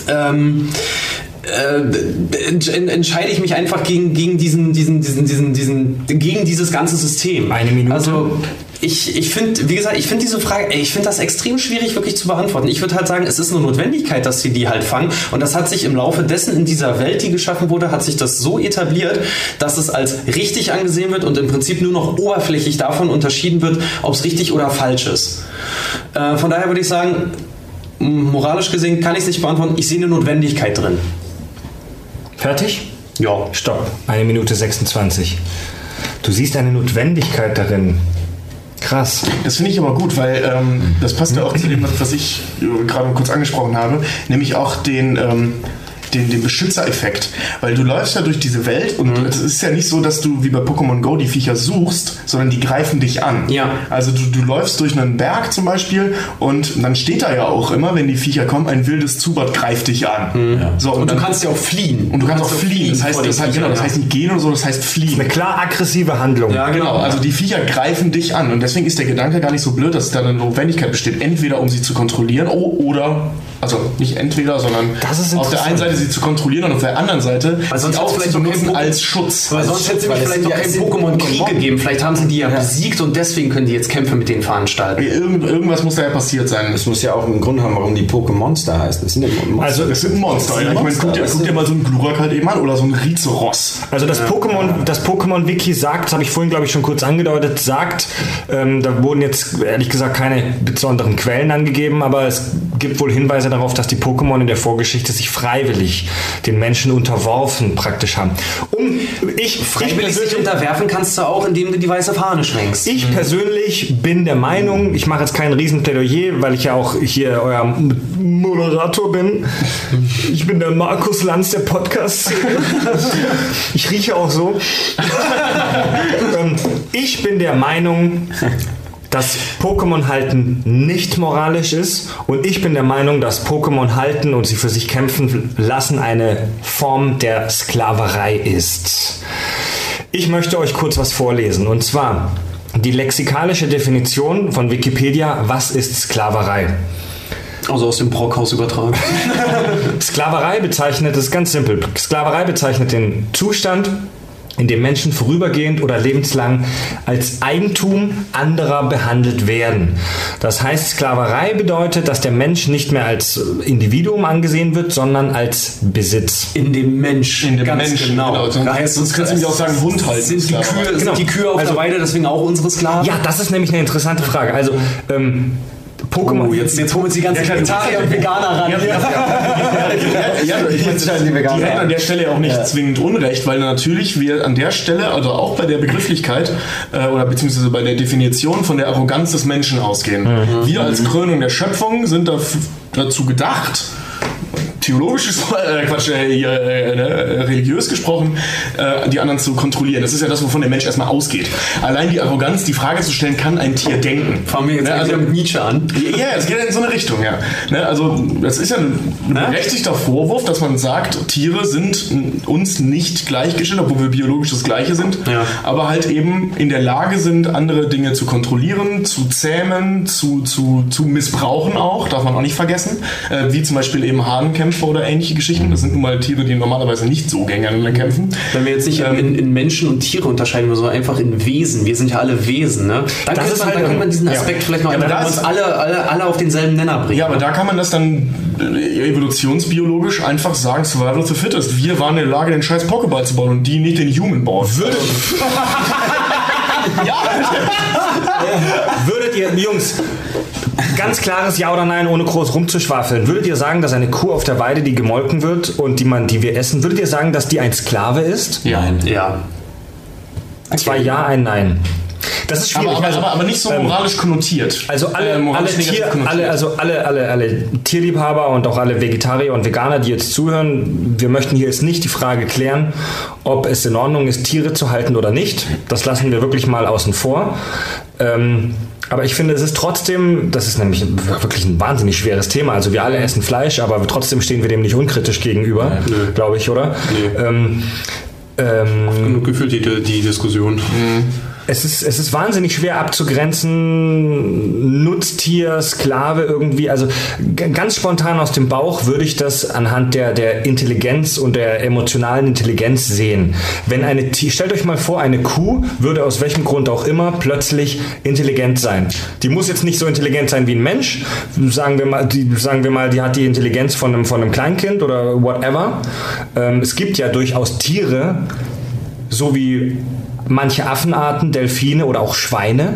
ähm, äh, entscheide ich mich einfach gegen, gegen diesen, diesen, diesen, diesen, diesen, gegen dieses ganze System. Eine Minute. Also ich, ich finde, wie gesagt, ich finde diese Frage, ey, ich finde das extrem schwierig wirklich zu beantworten. Ich würde halt sagen, es ist eine Notwendigkeit, dass sie die halt fangen. Und das hat sich im Laufe dessen in dieser Welt, die geschaffen wurde, hat sich das so etabliert, dass es als richtig angesehen wird und im Prinzip nur noch oberflächlich davon unterschieden wird, ob es richtig oder falsch ist. Äh, von daher würde ich sagen, moralisch gesehen kann ich es nicht beantworten. Ich sehe eine Notwendigkeit drin. Fertig? Ja. Stopp. Eine Minute 26. Du siehst eine Notwendigkeit darin. Krass. Das finde ich aber gut, weil ähm, das passt ja auch zu dem, was ich äh, gerade kurz angesprochen habe, nämlich auch den, ähm, den, den Beschützereffekt. Weil du läufst ja durch diese Welt und Mhm. es ist ja nicht so, dass du wie bei Pokémon Go die Viecher suchst, sondern die greifen dich an. Ja. Also du, du läufst durch einen Berg zum Beispiel und dann steht da ja auch immer, wenn die Viecher kommen, ein wildes Zubat greift dich an. So, Und du dann- kannst ja auch fliehen. und du kannst auch fliehen. Das heißt, das heißt, genau, das heißt nicht gehen oder so, das heißt fliehen. Eine klar aggressive Handlung. ja. Genau, also die Viecher greifen dich an und deswegen ist der Gedanke gar nicht so blöd, dass da eine Notwendigkeit besteht, entweder um sie zu kontrollieren oh, oder, also nicht entweder, sondern Das ist auf der einen Seite sie zu kontrollieren und auf der anderen Seite Weil sonst sie auch vielleicht zu benutzen Pokémon- als Schutz. Weil sonst hätte es es vielleicht sind noch ja- keinen es sind Pokémon-Krieg Pokémon. gegeben. Vielleicht haben sie die ja, besiegt und deswegen können die jetzt Kämpfe mit denen veranstalten. Irgend, irgendwas muss da ja passiert sein. Das muss ja auch einen Grund haben, warum die Pokémonster heißen. Das sind ja Monster. Also, Das sind Monster. Ja. Ich meine, Monster, guck dir, das guck dir sind- mal so einen Glurak halt eben an oder so einen Rizeros. Also das Pokémon, das Pokémon-Wiki sagt, das habe ich vorhin, glaube ich, schon kurz angedeutet, sagt, ähm, da wurden jetzt ehrlich gesagt keine besonderen Quellen angegeben, aber es gibt wohl Hinweise darauf, dass die Pokémon in der Vorgeschichte sich freiwillig den Menschen unterworfen praktisch haben. Um, ich, ich, Freiwillig sich persönlich, unterwerfen kannst du auch, indem du die weiße Fahne schwenkst. ich persönlich bin der Meinung, ich mache jetzt kein Riesenplädoyer, weil ich ja auch hier euer Moderator bin. Ich bin der Markus Lanz der Podcast. Ich rieche auch so. Ähm, ich bin der Meinung, dass Pokémon halten nicht moralisch ist und ich bin der Meinung, dass Pokémon halten und sie für sich kämpfen lassen eine Form der Sklaverei ist. Ich möchte euch kurz was vorlesen und zwar die lexikalische Definition von Wikipedia, was ist Sklaverei? Also aus dem Brockhaus übertragen. Sklaverei bezeichnet, das ist ganz simpel, Sklaverei bezeichnet den Zustand, in dem Menschen vorübergehend oder lebenslang als Eigentum anderer behandelt werden. Das heißt, Sklaverei bedeutet, dass der Mensch nicht mehr als Individuum angesehen wird, sondern als Besitz. In dem Mensch. In dem Ganz Menschen, genau. genau. Sonst- heißt sonst kannst du nämlich auch sagen, Hund halten, Sind die. Kühe, Genau. sind die Kühe auf Also- der Weide deswegen auch unsere Sklaven? Ja, das ist nämlich eine interessante Frage. Also, ähm, Pokémon. Oh, jetzt, jetzt holen uns die ganzen Ja. Vegetarier und Veganer ran. Ja, ja, ja. ja, ich die die Veganer. hätten an der Stelle auch nicht zwingend Unrecht, weil natürlich wir an der Stelle, also auch bei der Begrifflichkeit äh, oder beziehungsweise bei der Definition von der Arroganz des Menschen ausgehen. Wir als Krönung der Schöpfung sind dazu gedacht, theologisch gesprochen, äh, Quatsch, äh, äh, ne, religiös gesprochen, äh, die anderen zu kontrollieren. Das ist ja das, wovon der Mensch erstmal ausgeht. Allein die Arroganz, die Frage zu stellen, kann ein Tier denken? Fangen wir jetzt Ne, wieder mit Nietzsche an. ja, es geht ja in so eine Richtung, ja. Ne, also, das ist ja ein berechtigter Vorwurf, dass man sagt, Tiere sind uns nicht gleichgestellt, obwohl wir biologisch das Gleiche sind, Ja. aber halt eben in der Lage sind, andere Dinge zu kontrollieren, zu zähmen, zu, zu, zu missbrauchen auch, darf man auch nicht vergessen. Äh, wie zum Beispiel eben Hahnenkämpfer oder ähnliche Geschichten. Das sind nun mal Tiere, die normalerweise nicht so gegeneinander kämpfen. Wenn wir jetzt nicht Ähm, in, in Menschen und Tiere unterscheiden, sondern einfach in Wesen. Wir sind ja alle Wesen, ne? Dann, Das könnte ist man, halt dann könnte man diesen ja. Aspekt vielleicht noch Ja, ändern, da uns ist- alle, alle, alle auf denselben Nenner bringen. Ja, aber da kann man das dann äh, evolutionsbiologisch einfach sagen, Survival of the Fittest. Wir waren in der Lage, den scheiß Pokéball zu bauen und die nicht den Human bauen. Würde. Würdet ihr, Jungs, ganz klares Ja oder Nein, ohne groß rumzuschwafeln, würdet ihr sagen, dass eine Kuh auf der Weide, die gemolken wird und die, man, die wir essen, würdet ihr sagen, dass die ein Sklave ist? Ja. Ja. Zwei Ja, ein Nein. Das ist schwierig. Aber, aber, also, aber, aber nicht so ähm, moralisch konnotiert. Also alle, Äh, alle, moralisch negativ Tier, konnotiert. alle, also alle, alle, alle Tierliebhaber und auch alle Vegetarier und Veganer, die jetzt zuhören, wir möchten hier jetzt nicht die Frage klären, ob es in Ordnung ist, Tiere zu halten oder nicht. Das lassen wir wirklich mal außen vor. Ähm, aber ich finde, es ist trotzdem, das ist nämlich wirklich ein wahnsinnig schweres Thema. Also wir alle essen Fleisch, aber trotzdem stehen wir dem nicht unkritisch gegenüber, glaube ich, oder? Ähm, ähm, Genug gefühlt die, die Diskussion. Es ist, es ist wahnsinnig schwer abzugrenzen, Nutztier, Sklave irgendwie. Also ganz spontan aus dem Bauch würde ich das anhand der, der Intelligenz und der emotionalen Intelligenz sehen. Wenn eine stellt euch mal vor, eine Kuh würde aus welchem Grund auch immer plötzlich intelligent sein. Die muss jetzt nicht so intelligent sein wie ein Mensch. Sagen wir mal, die, sagen wir mal, die hat die Intelligenz von einem, von einem Kleinkind oder whatever. Ähm, es gibt ja durchaus Tiere, so wie manche Affenarten, Delfine oder auch Schweine,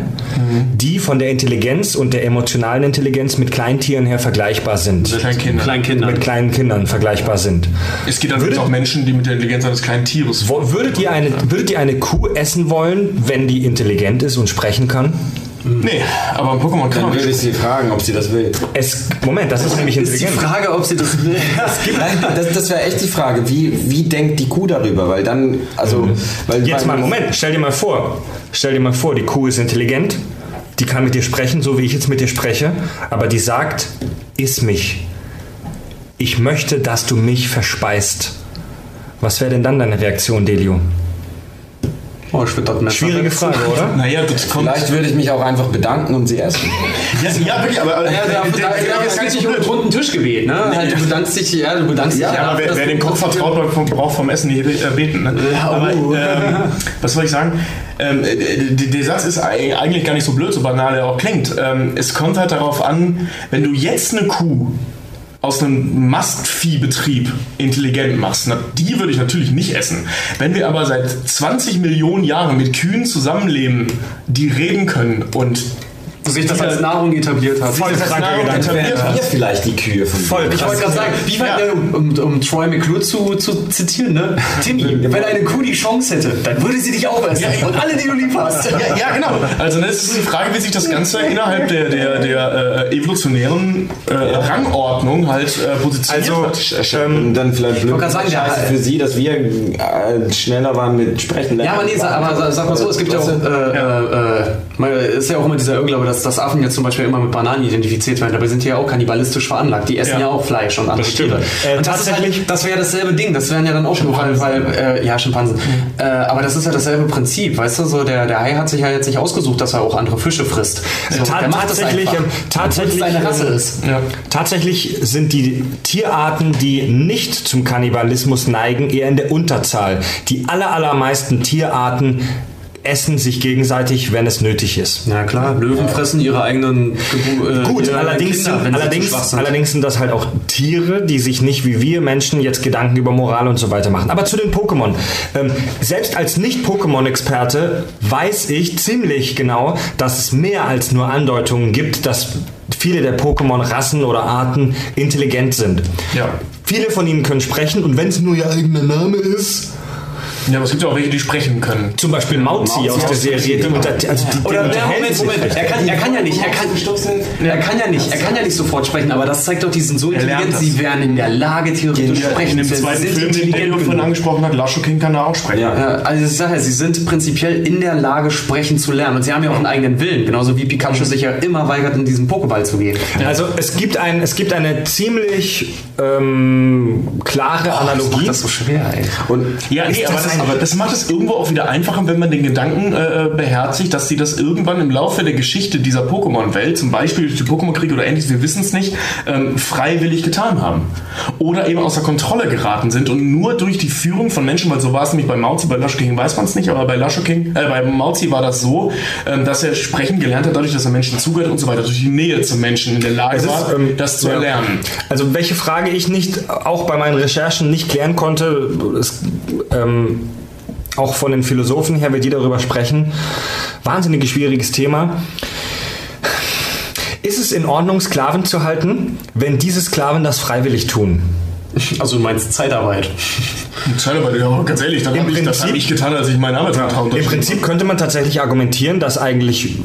die von der Intelligenz und der emotionalen Intelligenz mit Kleintieren her vergleichbar sind. Mit kleinen Kindern. Kleinkinder. Mit kleinen Kindern vergleichbar sind. Es gibt natürlich auch Menschen, die mit der Intelligenz eines kleinen Tieres Wo- Würdet ihr, eine, würdet ihr eine Kuh essen wollen, wenn die intelligent ist und sprechen kann? Nee, aber ein Pokémon kann Dann würde nicht. ich sie fragen, ob sie das will. Es, Moment, das ist nämlich Ist die intelligent. Frage, ob sie das will. Nein, das, das wäre echt die Frage. Wie, wie denkt die Kuh darüber? Weil dann, also. Weil, Jetzt mal, Moment, stell dir mal vor. Stell dir mal vor, die Kuh ist intelligent, die kann mit dir sprechen, so wie ich jetzt mit dir spreche, aber die sagt, iss mich. Ich möchte, dass du mich verspeist. Was wäre denn dann deine Reaktion, Delio? Oh, ich würde Messer Schwierige. Frage, oder? Naja, das kommt. Vielleicht würde ich mich auch einfach bedanken und sie essen. Ja, ja wirklich, aber. aber Ja, es geht nicht um einen runden Tisch gebet, ne? Halt, du bedankst dich, ja, du bedankst Ja, dich. Ja, aber wer, wer dem Kopf vertraut, braucht vom Essen nicht äh, beten. Ne? Ja, aber, oh. ähm, was soll ich sagen? Ähm, äh, der, der Satz ist eig- eigentlich gar nicht so blöd, so banal er auch klingt. Ähm, es kommt halt darauf an, wenn du jetzt eine Kuh aus einem Mastviehbetrieb intelligent machst, na, die würde ich natürlich nicht essen. Wenn wir aber seit 20 Millionen Jahren mit Kühen zusammenleben, die reden können und sich das als Nahrung etabliert hat. Voll das Nahrung etabliert hat, vielleicht die Kühe von Voll Ich wollte gerade sagen, wie weit, Ja. äh, um, um Troy McClure zu, zu zitieren, ne? Timmy, wenn eine Kuh die Chance hätte, dann würde sie dich auch essen. Und alle, die du lieb hast. Ja, ja, genau. Also das ist die Frage, wie sich das Ganze innerhalb der, der, der äh, evolutionären äh, Rangordnung halt äh, positioniert Also, hat. Und dann vielleicht blöd gerade sagen, Scheiße für sie, dass wir äh, schneller waren mit Sprechen. Ja, aber nee, sag, aber sag- mal so, es gibt ja auch, äh, äh, äh, ist ja auch immer dieser Irrglaube, dass, dass Affen jetzt zum Beispiel immer mit Bananen identifiziert werden, dabei sind die ja auch kannibalistisch veranlagt. Die essen ja, Ja. auch Fleisch und andere stimmt. Tiere. Äh, und das tatsächlich- das wäre ja dasselbe Ding, das wären ja dann auch nur, weil, weil äh, ja, Schimpansen. Äh, aber das ist ja dasselbe Prinzip, weißt du, so der, der Hai hat sich ja jetzt nicht ausgesucht, dass er auch andere Fische frisst. So, Ta- der macht das tatsächlich, einfach, ähm, tatsächlich, seine Rasse ähm, ist. Ja. Tatsächlich sind die Tierarten, die nicht zum Kannibalismus neigen, eher in der Unterzahl. Die aller, allermeisten Tierarten essen sich gegenseitig, wenn es nötig ist. Na klar, Löwen fressen ihre eigenen Gebu äh, Gut, ihre allerdings, Kinder, sind, wenn sie zu allerdings, sind. allerdings sind das halt auch Tiere, die sich nicht wie wir Menschen jetzt Gedanken über Moral und so weiter machen. Aber zu den Pokémon. Ähm, selbst als Nicht-Pokémon-Experte weiß ich ziemlich genau, dass es mehr als nur Andeutungen gibt, dass viele der Pokémon-Rassen oder Arten intelligent sind. Ja. Viele von ihnen können sprechen und wenn es nur ihr eigener Name ist, ja, aber es gibt ja auch welche, die sprechen können. zum Beispiel Mauzi aus der Serie, die, unter, also die, die Oder ja, unterhält Moment, Moment. Er kann, er kann ja nicht, er kann, er kann ja nicht, er kann ja nicht sofort sprechen, aber das zeigt doch, die sind so intelligent, das. sie wären in der Lage, theoretisch Ja, sprechen in dem zu zweiten Film, den Daniel vorhin angesprochen hat, Lascho King kann da auch sprechen. Ja. Ja, also ich sage ja, sie sind prinzipiell in der Lage, sprechen zu lernen. Und sie haben ja auch einen eigenen Willen, genauso wie Pikachu sich ja immer weigert, in diesen Pokéball zu gehen. Also es gibt, ein, es gibt eine ziemlich ähm, klare Analogie. Das ist so schwer, ey. Und Ja, nee, aber das das, ein- aber das macht es irgendwo auch wieder einfacher, wenn man den Gedanken äh, beherzigt, dass sie das irgendwann im Laufe der Geschichte dieser Pokémon-Welt, zum Beispiel durch die Pokémon-Kriege oder ähnliches, wir wissen es nicht, ähm, freiwillig getan haben. Oder eben außer Kontrolle geraten sind und nur durch die Führung von Menschen, weil so war es nämlich bei Mauzi, bei Lasho King weiß man es nicht, aber bei Lasho King, äh, bei Mauzi war das so, ähm, dass er sprechen gelernt hat, dadurch, dass er Menschen zugehört und so weiter, durch die Nähe zum Menschen in der Lage Es ist, war, ähm, das zu ja. erlernen. Also welche Frage ich nicht, auch bei meinen Recherchen nicht klären konnte, ist, ähm, auch von den Philosophen her, wie die darüber sprechen, wahnsinnig schwieriges Thema. Ist es in Ordnung, Sklaven zu halten, wenn diese Sklaven das freiwillig tun? Also du meinst Zeitarbeit. Aber ja, ganz ehrlich, das habe ich, hab ich getan, als ich meinen Arbeitsvertrag Im unterschrieben Prinzip könnte man tatsächlich argumentieren, dass eigentlich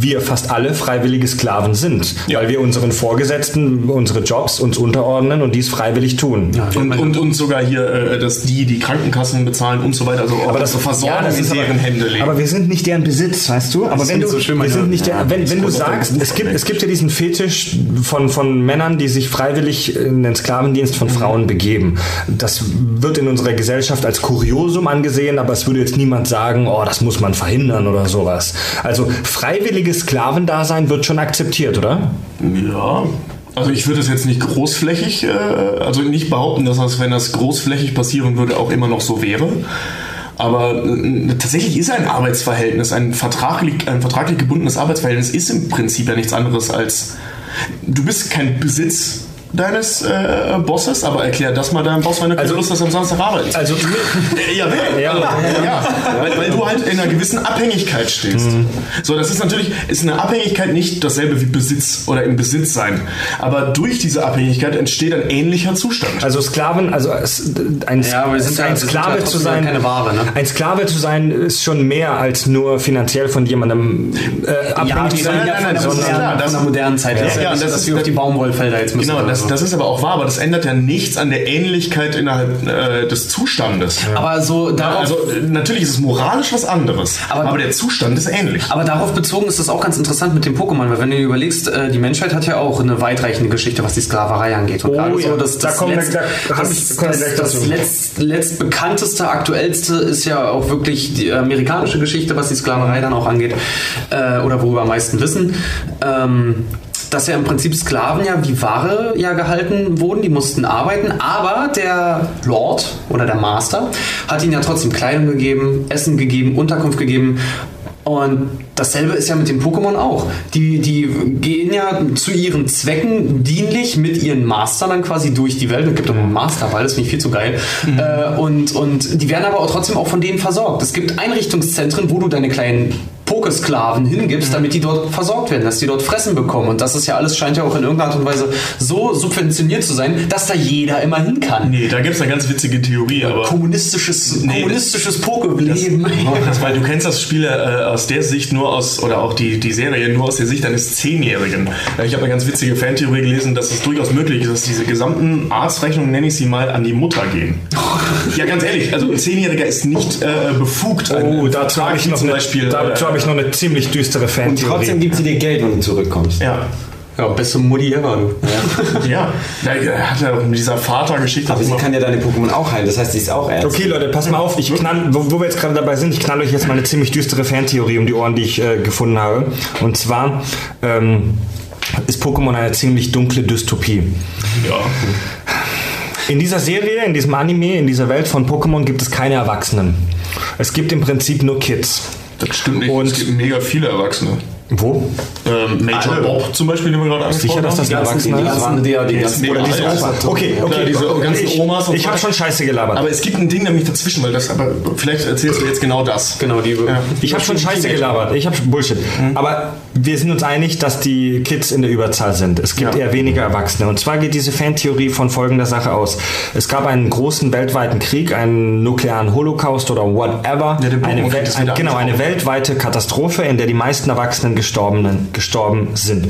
wir fast alle freiwillige Sklaven sind, Ja. weil wir unseren Vorgesetzten unsere Jobs uns unterordnen und dies freiwillig tun. Und, und, und sogar hier, äh, dass die die Krankenkassen bezahlen und so weiter. Also Aber das so Versorgung ja, das in ist deren aber, Hände legen. Aber wir sind nicht deren Besitz, weißt du? Aber wenn klingt du, so schön, wir sind nicht der, wenn, wenn du sagst, es gibt, es gibt ja diesen Fetisch von, von Männern, die sich freiwillig in den Sklavendienst Mhm. von Frauen begeben. Das wird in unserer Gesellschaft als Kuriosum angesehen, aber es würde jetzt niemand sagen, oh, das muss man verhindern oder sowas. Also freiwilliges Sklavendasein wird schon akzeptiert, oder? Ja, also ich würde es jetzt nicht großflächig, äh, also nicht behaupten, dass das, wenn das großflächig passieren würde, auch immer noch so wäre. Aber äh, tatsächlich ist ein Arbeitsverhältnis, ein vertraglich, ein vertraglich gebundenes Arbeitsverhältnis ist im Prinzip ja nichts anderes als, du bist kein Besitz deines äh, Bosses, aber erklär das mal deinem Boss, wenn du Also- Lust hast, am Samstag arbeiten. Also Ja? Ja. Also, ja. Weil, weil du halt in einer gewissen Abhängigkeit stehst. Mhm. So, das ist natürlich, ist eine Abhängigkeit nicht dasselbe wie Besitz oder im Besitz sein. Aber durch diese Abhängigkeit entsteht ein ähnlicher Zustand. Also Sklaven, also ein, Ja, aber wir sind ja- ein sind Sklave ja zu sein, keine Ware, ne? ein Sklave zu sein ist schon mehr als nur finanziell von jemandem äh, abhängig Ja, zu sein. ja nein, nein, das ist modernen, klar, das- modernen Zeit. Das ist Ja, ja, und nicht, das dass ist- wir auf die Baumwollfelder jetzt müssen. Genau, das, so. das ist aber auch wahr, aber das ändert ja nichts an der Ähnlichkeit innerhalb äh, des Zustandes. aber so darauf, Also natürlich ist es moralisch was anderes, Aber- aber, der Zustand ist ähnlich. Aber darauf bezogen ist das auch ganz interessant mit dem Pokémon, weil wenn du dir überlegst, äh, die Menschheit hat ja auch eine weitreichende Geschichte, was die Sklaverei angeht. Und Oh gerade ja, so das, da das, letzt, da hab das, das, das letzt, letztbekannteste, aktuellste ist ja auch wirklich die amerikanische Geschichte, was die Sklaverei dann auch angeht, äh, oder worüber am meisten wissen. Ähm, dass ja im Prinzip Sklaven ja wie Ware ja gehalten wurden, die mussten arbeiten, aber der Lord oder der Master hat ihnen ja trotzdem Kleidung gegeben, Essen gegeben, Unterkunft gegeben und dasselbe ist ja mit den Pokémon auch. Die, die gehen ja zu ihren Zwecken dienlich mit ihren Mastern dann quasi durch die Welt. Es gibt auch einen Masterball, das finde ich viel zu geil. Äh, und, und die werden aber auch trotzdem auch von denen versorgt. Es gibt Einrichtungszentren, wo du deine kleinen Pokesklaven hingibst, damit die dort versorgt werden, dass die dort Fressen bekommen. Und das ist ja alles, scheint ja auch in irgendeiner Art und Weise so subventioniert zu sein, dass da jeder immer hin kann. Nee, da gibt es eine ganz witzige Theorie, aber. Kommunistisches, Nee, kommunistisches Pokeleben. Das, weil du kennst das Spiel äh, aus der Sicht nur aus, oder auch die, die Serie nur aus der Sicht eines Zehnjährigen. Äh, Ich habe eine ganz witzige Fantheorie gelesen, dass es durchaus möglich ist, dass diese gesamten Arztrechnungen, nenne ich sie mal, an die Mutter gehen. ja, ganz ehrlich, also ein Zehnjähriger ist nicht äh, befugt. Oh, habe Vertrag ich, noch zum eine- äh, habe ich noch eine ziemlich düstere Und Fantheorie. trotzdem gibt sie dir Geld, wenn du zurückkommst. ja. Ja, beste Mutti ever, du. Ja, da hat er auch in dieser Vatergeschichte. Aber sie kann ja deine Pokémon auch heilen, das heißt, sie ist auch Ärztin. Okay, Leute, pass mal auf. Ich knall, wo, wo wir jetzt gerade dabei sind, ich knall euch jetzt mal eine ziemlich düstere Fantheorie um die Ohren, die ich äh, gefunden habe. Und zwar ähm, ist Pokémon eine ziemlich dunkle Dystopie. ja. In dieser Serie, in diesem Anime, in dieser Welt von Pokémon gibt es keine Erwachsenen. Es gibt im Prinzip nur Kids. Das stimmt nicht. Und- es gibt mega viele Erwachsene. Wo? Ähm, Major Bob zum Beispiel, den wir gerade angesprochen Sicher, dass das haben. ein Erwachsener Die ist? ganzen, die, die ist ganzen Oder diese. Opa. Okay, okay. Diese ganzen ich Omas und ich habe schon Scheiße gelabert. Aber es gibt ein Ding nämlich dazwischen, weil das, aber vielleicht erzählst du jetzt genau das. Genau, die. Ja. Ich habe schon Scheiße gelabert. Ich habe Bullshit. Aber wir sind uns einig, dass die Kids in der Überzahl sind. Es gibt Ja. eher weniger Erwachsene. Und zwar geht diese Fantheorie von folgender Sache aus. Es gab einen großen weltweiten Krieg, einen nuklearen Holocaust oder whatever. Ja, eine, Welt, ein, genau, eine weltweite Katastrophe, in der die meisten Erwachsenen gestorben sind.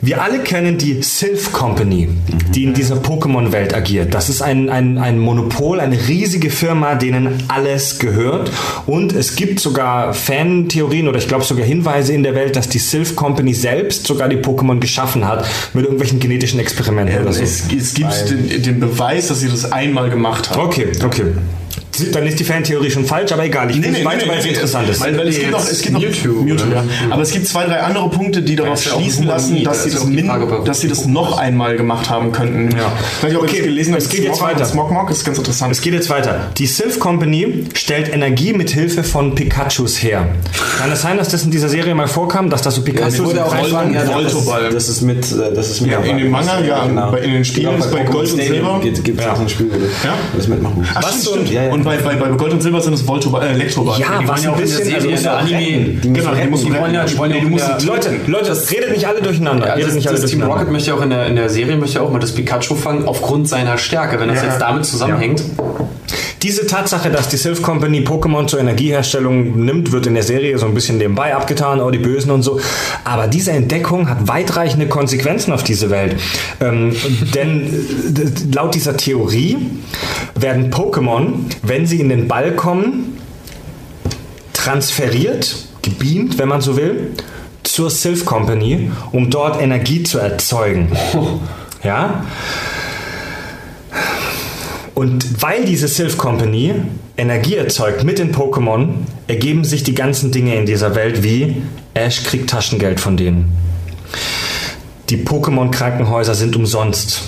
Wir alle kennen die Sylph Company, die in dieser Pokémon-Welt agiert. Das ist ein, ein, ein Monopol, eine riesige Firma, denen alles gehört. Und es gibt sogar Fan-Theorien oder ich glaube sogar Hinweise in der Welt, dass die Sylph Company selbst sogar die Pokémon geschaffen hat mit irgendwelchen genetischen Experimenten oder so. Es, es gibt den, den Beweis, dass sie das einmal gemacht haben. Okay, okay. Dann ist die Fantheorie schon falsch, aber egal. Ich nee, weiter, weil es interessant ist. Weil, weil es gibt noch, es gibt noch Mewtwo, Mewtwo, oder? ja. Aber es gibt zwei, drei andere Punkte, die darauf ja auch schließen lassen, nie, dass da sie das, auch min, Frage, dass sie das noch einmal gemacht haben könnten. Ja. Ich nicht, ob ihr Okay, das gelesen es geht jetzt weiter. Smogmog ist ganz interessant. Es geht jetzt weiter. Die Sylph Company stellt Energie mit Hilfe von Pikachus her. Kann es sein, dass das in dieser Serie mal vorkam, dass da so Ja, Pikachus sie wurde auch Kreis angefangen, ja, Voltoball. das, Voltoball. das ist mit, äh, das ist mit Ja, in dem Manga, ja, bei- in den Spielen ist bei Gold und Silber. Gibt es Ja. auch ein Spiel, wo du Ja? das mitmachen musst. Ach, Was stimmt. Ja, ja. Und bei, bei, bei Gold und Silber sind es Voltoball, äh, Elektroball. Ja, was ein bisschen, also in der Anime. Die Genau, die musst du Die wollen ja, die wollen ja auch musst Leute, Leute, redet nicht alle durcheinander. Ja, das, nicht alle das Team. Rocket möchte auch in der, in der Serie möchte auch mal das Pikachu fangen aufgrund seiner Stärke, wenn das Ja. jetzt damit zusammenhängt. Diese Tatsache, dass die Sylph Company Pokémon zur Energieherstellung nimmt, wird in der Serie so ein bisschen nebenbei abgetan, oh die Bösen und so. Aber diese Entdeckung hat weitreichende Konsequenzen auf diese Welt. Ähm, denn laut dieser Theorie werden Pokémon, wenn sie in den Ball kommen, transferiert, gebeamt, wenn man so will, zur Sylph Company, um dort Energie zu erzeugen. Ja? Und weil diese Sylph Company Energie erzeugt mit den Pokémon, ergeben sich die ganzen Dinge in dieser Welt wie Ash kriegt Taschengeld von denen. Die Pokémon-Krankenhäuser sind umsonst.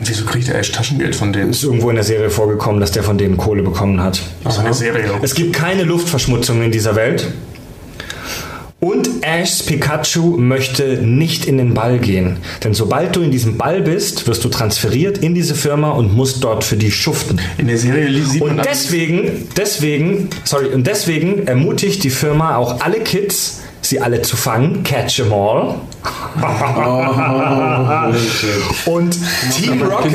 Wieso kriegt Ash Taschengeld von denen? Ist irgendwo in der Serie vorgekommen, dass der von denen Kohle bekommen hat. Ist eine Serie. Es gibt keine Luftverschmutzung in dieser Welt. Und Ashs Pikachu möchte nicht in den Ball gehen. Denn sobald du in diesem Ball bist, wirst du transferiert in diese Firma und musst dort für die schuften. In der Serie sieht man Und deswegen, deswegen, sorry, und deswegen ermutigt die Firma auch alle Kids, sie alle zu fangen, catch 'em all. und Team Rocket.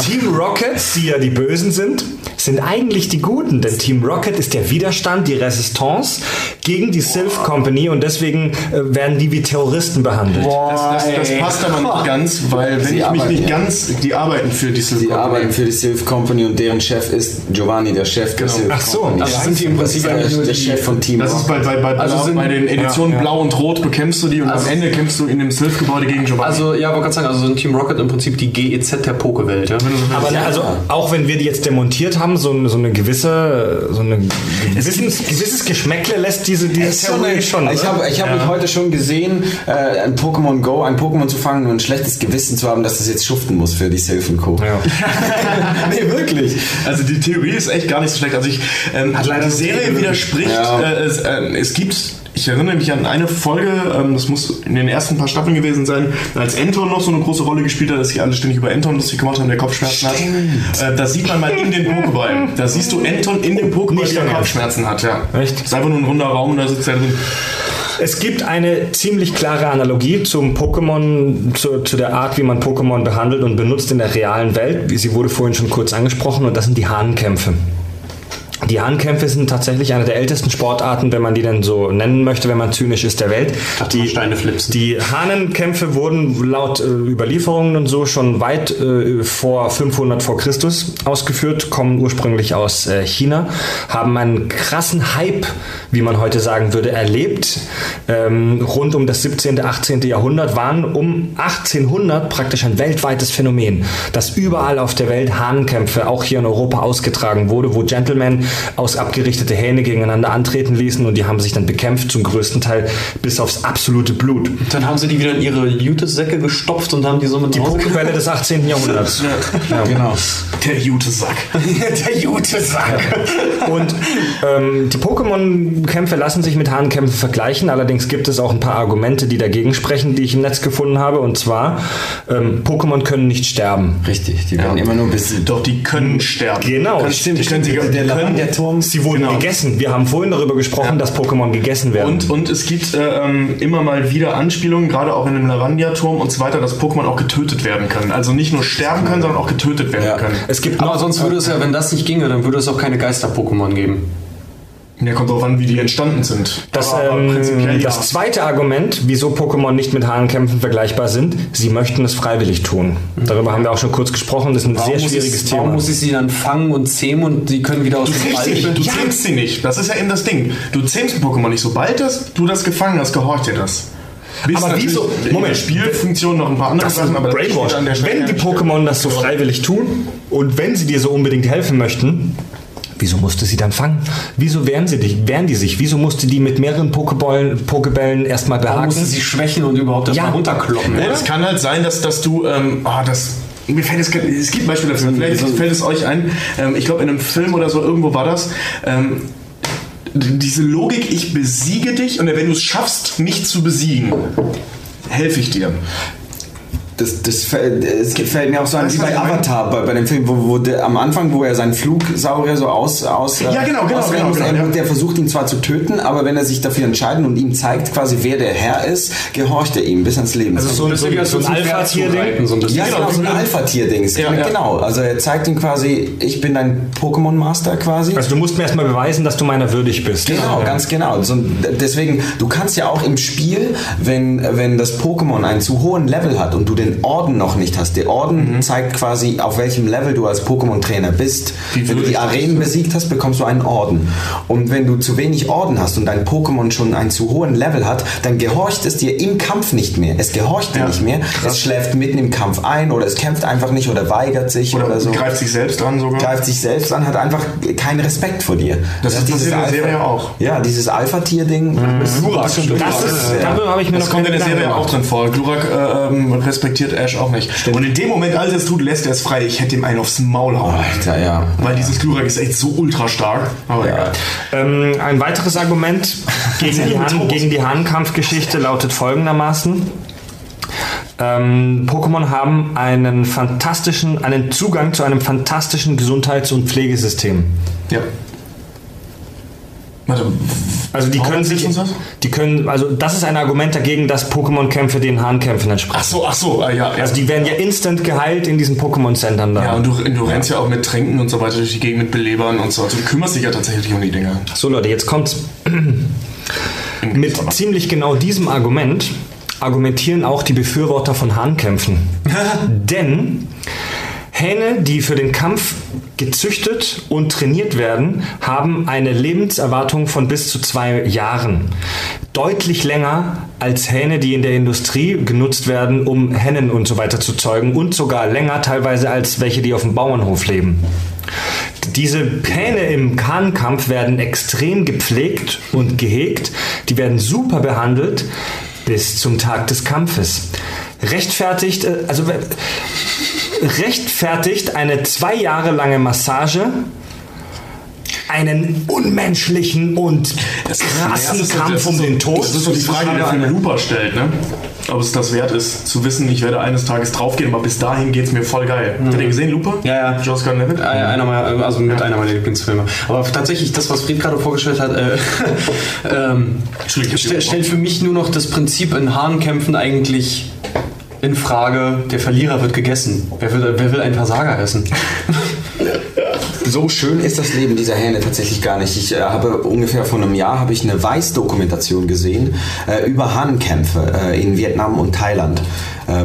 Team Rocket, die ja die Bösen sind, sind eigentlich die Guten, denn Team Rocket ist der Widerstand, die Resistance gegen die Sylph Company und deswegen äh, werden die wie Terroristen behandelt. das, das, das passt aber nicht ganz, weil wenn Sie ich mich arbeiten, nicht ja. ganz, die arbeiten für die Silver Die arbeiten für die Sylph Company und deren Chef ist Giovanni, der Chef der Sylph Ach so, Company. also sind die im Prinzip der, eigentlich nur der Chef von Team Das ist bei, bei, bei, Also sind- bei den Editionen Blau und Rot bekämpfst du die und am Ende kämpfst du in dem Sylph-Gebäude gegen Giovanni. Also, ja, wollte gerade sagen, also sind Team Rocket im Prinzip die GEZ der Pokewelt, ja? Aber ne, also auch wenn wir die jetzt demontiert haben, so, eine- so eine gewisse, so eine gewisses, gewisses Geschmäckle lässt diese, diese schon, Theorie schon. ich oder? habe ich hab mich heute schon gesehen, äh, ein Pokémon Go, ein Pokémon zu fangen und ein schlechtes Gewissen zu haben, dass das jetzt schuften muss für die Sylph Co. Ja. nee, wirklich. Also die Theorie ist echt gar nicht so schlecht. Also ich, ähm, leider die Serie widerspricht. Ja. Äh, es, äh, es gibt, ich erinnere mich an eine Folge, ähm, das muss in den ersten paar Staffeln gewesen sein, als Anton noch so eine große Rolle gespielt hat, dass sich alle ständig über Anton lustig gemacht haben, der Kopfschmerzen hat. Äh, da sieht man mal in den Pokéball. Da siehst du Anton in dem Pokéball, er Ernst. Kopfschmerzen hat. Ja. Echt? ist einfach nur ein runder Raum und da sitzt er drin. Es gibt eine ziemlich klare Analogie zum Pokémon, zu, zu der Art, wie man Pokémon behandelt und benutzt in der realen Welt. Sie wurde vorhin schon kurz angesprochen und das sind die Hahnkämpfe. Die Hahnkämpfe sind tatsächlich eine der ältesten Sportarten, wenn man die denn so nennen möchte, wenn man zynisch ist, der Welt. man Steine flipsen. Die Hahnenkämpfe wurden laut äh, Überlieferungen und so schon weit äh, vor 500 vor Christus ausgeführt, kommen ursprünglich aus äh, China, haben einen krassen Hype, wie man heute sagen würde, erlebt. Ähm, rund um das 17., 18. Jahrhundert waren um 1800 praktisch ein weltweites Phänomen, dass überall auf der Welt Hahnenkämpfe, auch hier in Europa, ausgetragen wurde, wo Gentlemen aus abgerichtete Hähne gegeneinander antreten ließen und die haben sich dann bekämpft, zum größten Teil bis aufs absolute Blut. Dann haben sie die wieder in ihre Jutesäcke gestopft und haben die so mit Die Pokebälle des 18. Jahrhunderts. Ja. Genau. Der Jutesack. Der Jutesack. Und ähm, die Pokémon-Kämpfe lassen sich mit Hahnkämpfen vergleichen. Allerdings gibt es auch ein paar Argumente, die dagegen sprechen, die ich im Netz gefunden habe. Und zwar, ähm, Pokémon können nicht sterben. Richtig, die werden immer nur besiegt. Doch, die können sterben. Genau, stimmt, die können, sie, Der können, Lavandia-Turm. Sie wurden Genau. gegessen. Wir haben vorhin darüber gesprochen, dass Pokémon gegessen werden. Und, und es gibt äh, ähm, immer mal wieder Anspielungen, gerade auch in dem Lavandia-Turm und so weiter, dass Pokémon auch getötet werden können. Also nicht nur sterben können, sondern auch getötet werden Ja. können. es gibt Aber noch, sonst würde es ja, wenn das nicht ginge, dann würde es auch keine Geister-Pokémon geben. Ja, kommt drauf an, wie die entstanden sind. das, Aber- aber ähm, ja. das zweite Argument, wieso Pokémon nicht mit Hahnkämpfen vergleichbar sind, sie möchten es freiwillig tun. Darüber haben wir auch schon kurz gesprochen. Das ist ein sehr muss schwieriges ich, Thema. Warum muss ich sie dann fangen und zähmen und die können wieder aus Du dem kriegst sie du zähmst sie nicht. Das ist ja eben das Ding. Du zähmst ein Pokémon nicht. Sobald das, du das gefangen hast, gehorcht dir das. Bis Aber wieso- Moment. Spielfunktion noch ein paar andere Das ist Sachen, aber Brainwash. an der Stelle Wenn die. Pokémon das so freiwillig tun und wenn sie dir so unbedingt helfen möchten, wieso musste sie dann fangen? Wieso wehren sie dich? Wehren die sich? Wieso musste die mit mehreren Pokebällen, Pokebällen erstmal Warum behaken? musste sie schwächen und überhaupt erst Ja. mal runterkloppen? Ja, es kann halt sein, dass, dass du, ähm, oh, das, mir fällt es, es gibt Beispiele dafür, vielleicht fällt es euch ein, ähm, ich glaube in einem Film oder so, irgendwo war das, ähm, diese Logik, ich besiege dich und wenn du es schaffst, mich zu besiegen, helfe ich dir. Das, das fällt, es fällt mir auch so an wie bei? Avatar, bei, bei dem Film, wo, wo der, am Anfang, wo er seinen Flugsaurier so aus, aus Ja, genau, genau, auswählen genau, muss, genau, er- ja. der versucht ihn zwar zu töten, aber wenn er sich dafür entscheidet und ihm zeigt quasi, wer der Herr ist, gehorcht er ihm bis ans Leben. Also so, so, wie als so ein du Pferd Alpha-Tier-Ding. so ein ja, genau, so ein Alpha-Tier-Ding. Ja, ja. Genau, also er zeigt ihm quasi, ich bin dein Pokémon-Master quasi. Also du musst mir erstmal beweisen, dass du meiner würdig bist. Genau, Ja. ganz genau. So, deswegen, du kannst ja auch im Spiel, wenn, wenn das Pokémon einen zu hohen Level hat und du den Orden noch nicht hast, der Orden zeigt quasi, auf welchem Level du als Pokémon-Trainer bist. Wie wenn du die Arenen besiegt hast, bekommst du einen Orden. Und wenn du zu wenig Orden hast und dein Pokémon schon einen zu hohen Level hat, dann gehorcht es dir im Kampf nicht mehr. Es gehorcht dir Ja, nicht mehr. Es schläft mitten im Kampf ein oder es kämpft einfach nicht oder weigert sich oder, Oder so. greift sich selbst an sogar. greift sich selbst an, hat einfach keinen Respekt vor dir. Das ist dieses der Serie auch. Ja, dieses Alpha-Tier-Ding. ist Glurak. Das durch- ist, ja. darüber habe ich mir Das noch kommt in der Serie auch drin vor. Glurak äh, ähm, respektiert Ash auch nicht. Und in dem Moment, als er es tut, lässt er es frei. Ich hätte ihm einen aufs Maul hauen. Alter, ja. Weil dieses Glurak ist echt so ultra stark. Aber egal. Ähm, ein weiteres Argument gegen die, Hahn, gegen die Hahnkampfgeschichte lautet folgendermaßen. Ähm, Pokémon haben einen fantastischen, einen Zugang zu einem fantastischen Gesundheits- und Pflegesystem. Ja. Warte, Also die Warum können sich, die können, also das ist ein Argument dagegen, dass Pokémon-Kämpfe den Hahnkämpfen entsprechen. ach so, ach so, ah, ja. ja. Also die werden ja instant geheilt in diesen Pokémon-Centern da. ja, und du, du rennst ja auch mit Tränken und so weiter durch die Gegend mit Belebern und so. Also du kümmerst dich ja tatsächlich um die Dinger. So Leute, jetzt kommt's. Mit ziemlich genau diesem Argument argumentieren auch die Befürworter von Hahnkämpfen. Denn Hähne, die für den Kampf gezüchtet und trainiert werden, haben eine Lebenserwartung von bis zu zwei Jahren. Deutlich länger als Hähne, die in der Industrie genutzt werden, um Hennen und so weiter zu zeugen und sogar länger teilweise als welche, die auf dem Bauernhof leben. Diese Hähne im Kahnkampf werden extrem gepflegt und gehegt. Die werden super behandelt bis zum Tag des Kampfes. Rechtfertigt, äh, also rechtfertigt eine zwei Jahre lange Massage einen unmenschlichen und krassen ist- Kampf um so- den Tod. Das ist so die Frage, die der Film Looper stellt, ne? Ob es das wert ist, zu wissen, ich werde eines Tages draufgehen, aber bis dahin geht es mir voll geil. Habt ihr den gesehen, Looper? Ja, ja. Joe Scott Levitt? Ja, einer meiner, also mit einer meiner Lieblingsfilme. Aber tatsächlich, das, was Fried gerade vorgestellt hat, äh, ähm, st stellt für mich nur noch das Prinzip in Hahnkämpfen eigentlich in Frage, der Verlierer wird gegessen. Wer will, wer will einen Versager essen? So schön ist das Leben dieser Hähne tatsächlich gar nicht. Ich äh, habe ungefähr vor einem Jahr habe ich eine Weiß-Dokumentation gesehen äh, über Hahnkämpfe äh, in Vietnam und Thailand,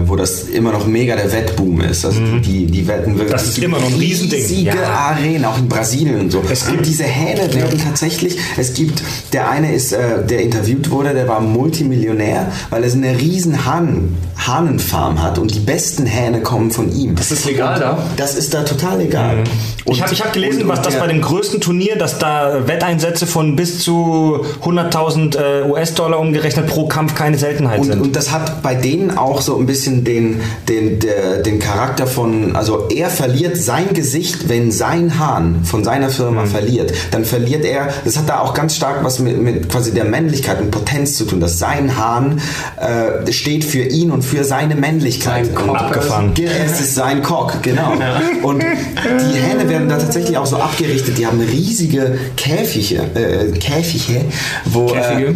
wo das immer noch mega der Wettboom ist. Also die, die wetten wirklich. Mhm. Das ist immer noch ein Riesending. Riesige Ja. Arenen, auch in Brasilien und so. Es und gibt- diese Hähne werden tatsächlich, es gibt, der eine ist, äh, der interviewt wurde, der war Multimillionär, weil er so eine riesen Hahn, Hahnenfarm hat und die besten Hähne kommen von ihm. Ist das legal da? Das ist da total egal. Mhm. Ich habe ich hab gelesen, was das bei dem größten Turnier, dass da Wetteinsätze von bis zu 100.000 äh, US-Dollar umgerechnet pro Kampf keine Seltenheit und, sind. und das hat bei denen auch so ein bisschen den, den, der, den Charakter von, also er verliert sein Gesicht, wenn sein Hahn von seiner Firma verliert, dann verliert er, das hat da auch ganz stark was mit, mit quasi der Männlichkeit und Potenz zu tun, dass sein Hahn äh, steht für ihn und für seine Männlichkeit. Sein Cock. Ge- Es ist sein Cock, genau. Und die Hähne werden da tatsächlich auch so abgerichtet, die haben riesige Käfige, äh, Käfige, wo... Käfige? Äh,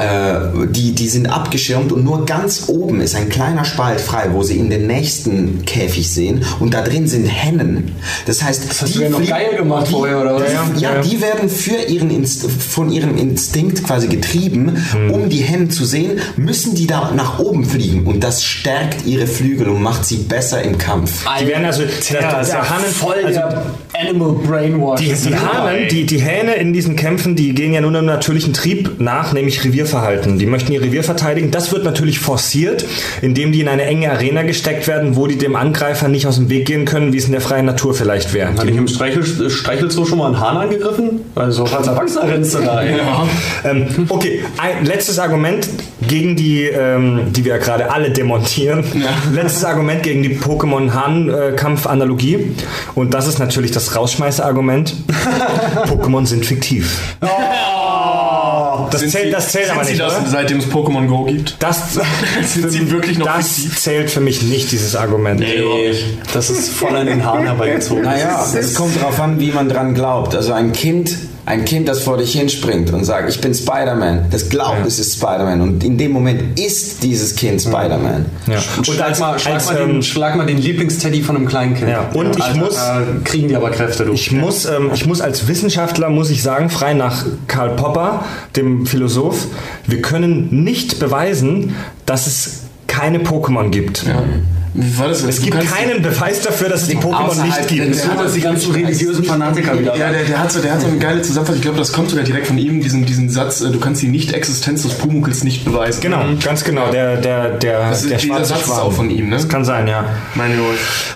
äh, die, die sind abgeschirmt und nur ganz oben ist ein kleiner Spalt frei, wo sie in den nächsten Käfig sehen und da drin sind Hennen. Das heißt, das hast du ja noch geil gemacht die, vorher, oder was? Die, ja, Ja, die werden für ihren Inst von ihrem Instinkt quasi getrieben, Hm. um die Hennen zu sehen, müssen die da nach oben fliegen und das stärkt ihre Flügel und macht sie besser im Kampf. die werden also, der, der, der Hannen, voll also der Animal Brainwash. die, die, die, die Hähne in diesen Kämpfen, die gehen ja nur einem natürlichen Trieb nach, nämlich Revierverhalten. Die möchten ihr Revier verteidigen. Das wird natürlich forciert, indem die in eine enge Arena gesteckt werden, wo die dem Angreifer nicht aus dem Weg gehen können, wie es in der freien Natur vielleicht wäre. Hatte ich im Streichel, Streichelzoo schon mal einen Hahn angegriffen? Also als Erwachsener rennst du da, ey. Ähm, okay, ein letztes Argument gegen die, ähm, die wir ja gerade alle demontieren. Letztes Argument gegen die Pokémon-Hahn-Kampf-Analogie. Und das ist natürlich das Rausschmeißer-Argument. Pokémon sind fiktiv. Oh, Das Sind zählt, sie- das zählt sind aber sie nicht, das, oder? seitdem es Pokémon Go gibt? Das, Sind sie wirklich noch das fiktiv? zählt für mich nicht, dieses Argument. Nee, das ist voll an den Haaren herbeigezogen. Naja, es kommt darauf an, wie man dran glaubt. Also ein Kind, ein Kind, das vor dich hinspringt und sagt, ich bin Spider-Man, das glaubt, es ist Spider-Man. Und in dem Moment ist dieses Kind Spider-Man. Ja. Und schlag, mal, schlag, als, mal den, ähm, schlag mal den Lieblingsteddy von einem kleinen Kind. Ja, und ich muss- Da kriegen die aber Kräfte, du. Ich muss, ähm, ich muss als Wissenschaftler, muss ich sagen, frei nach Karl Popper, dem Philosoph, wir können nicht beweisen, dass es keine Pokémon gibt. Wie war das? Es gibt keinen Beweis dafür, dass es die Pokémon nicht gibt. der- holen wir uns die ganzen religiösen Fanatiker wieder. Ja, der, der, hat so, der hat so eine geile Zusammenfassung. Ich glaube, das kommt sogar direkt von ihm, diesen, diesen Satz, äh, du kannst die Nicht-Existenz des Pumukels nicht beweisen. Genau, ganz genau. Der, der, der, Das ist, der dieser schwarze Satz ist Schwan. auch von ihm, ne? Das kann sein, ja. Meine.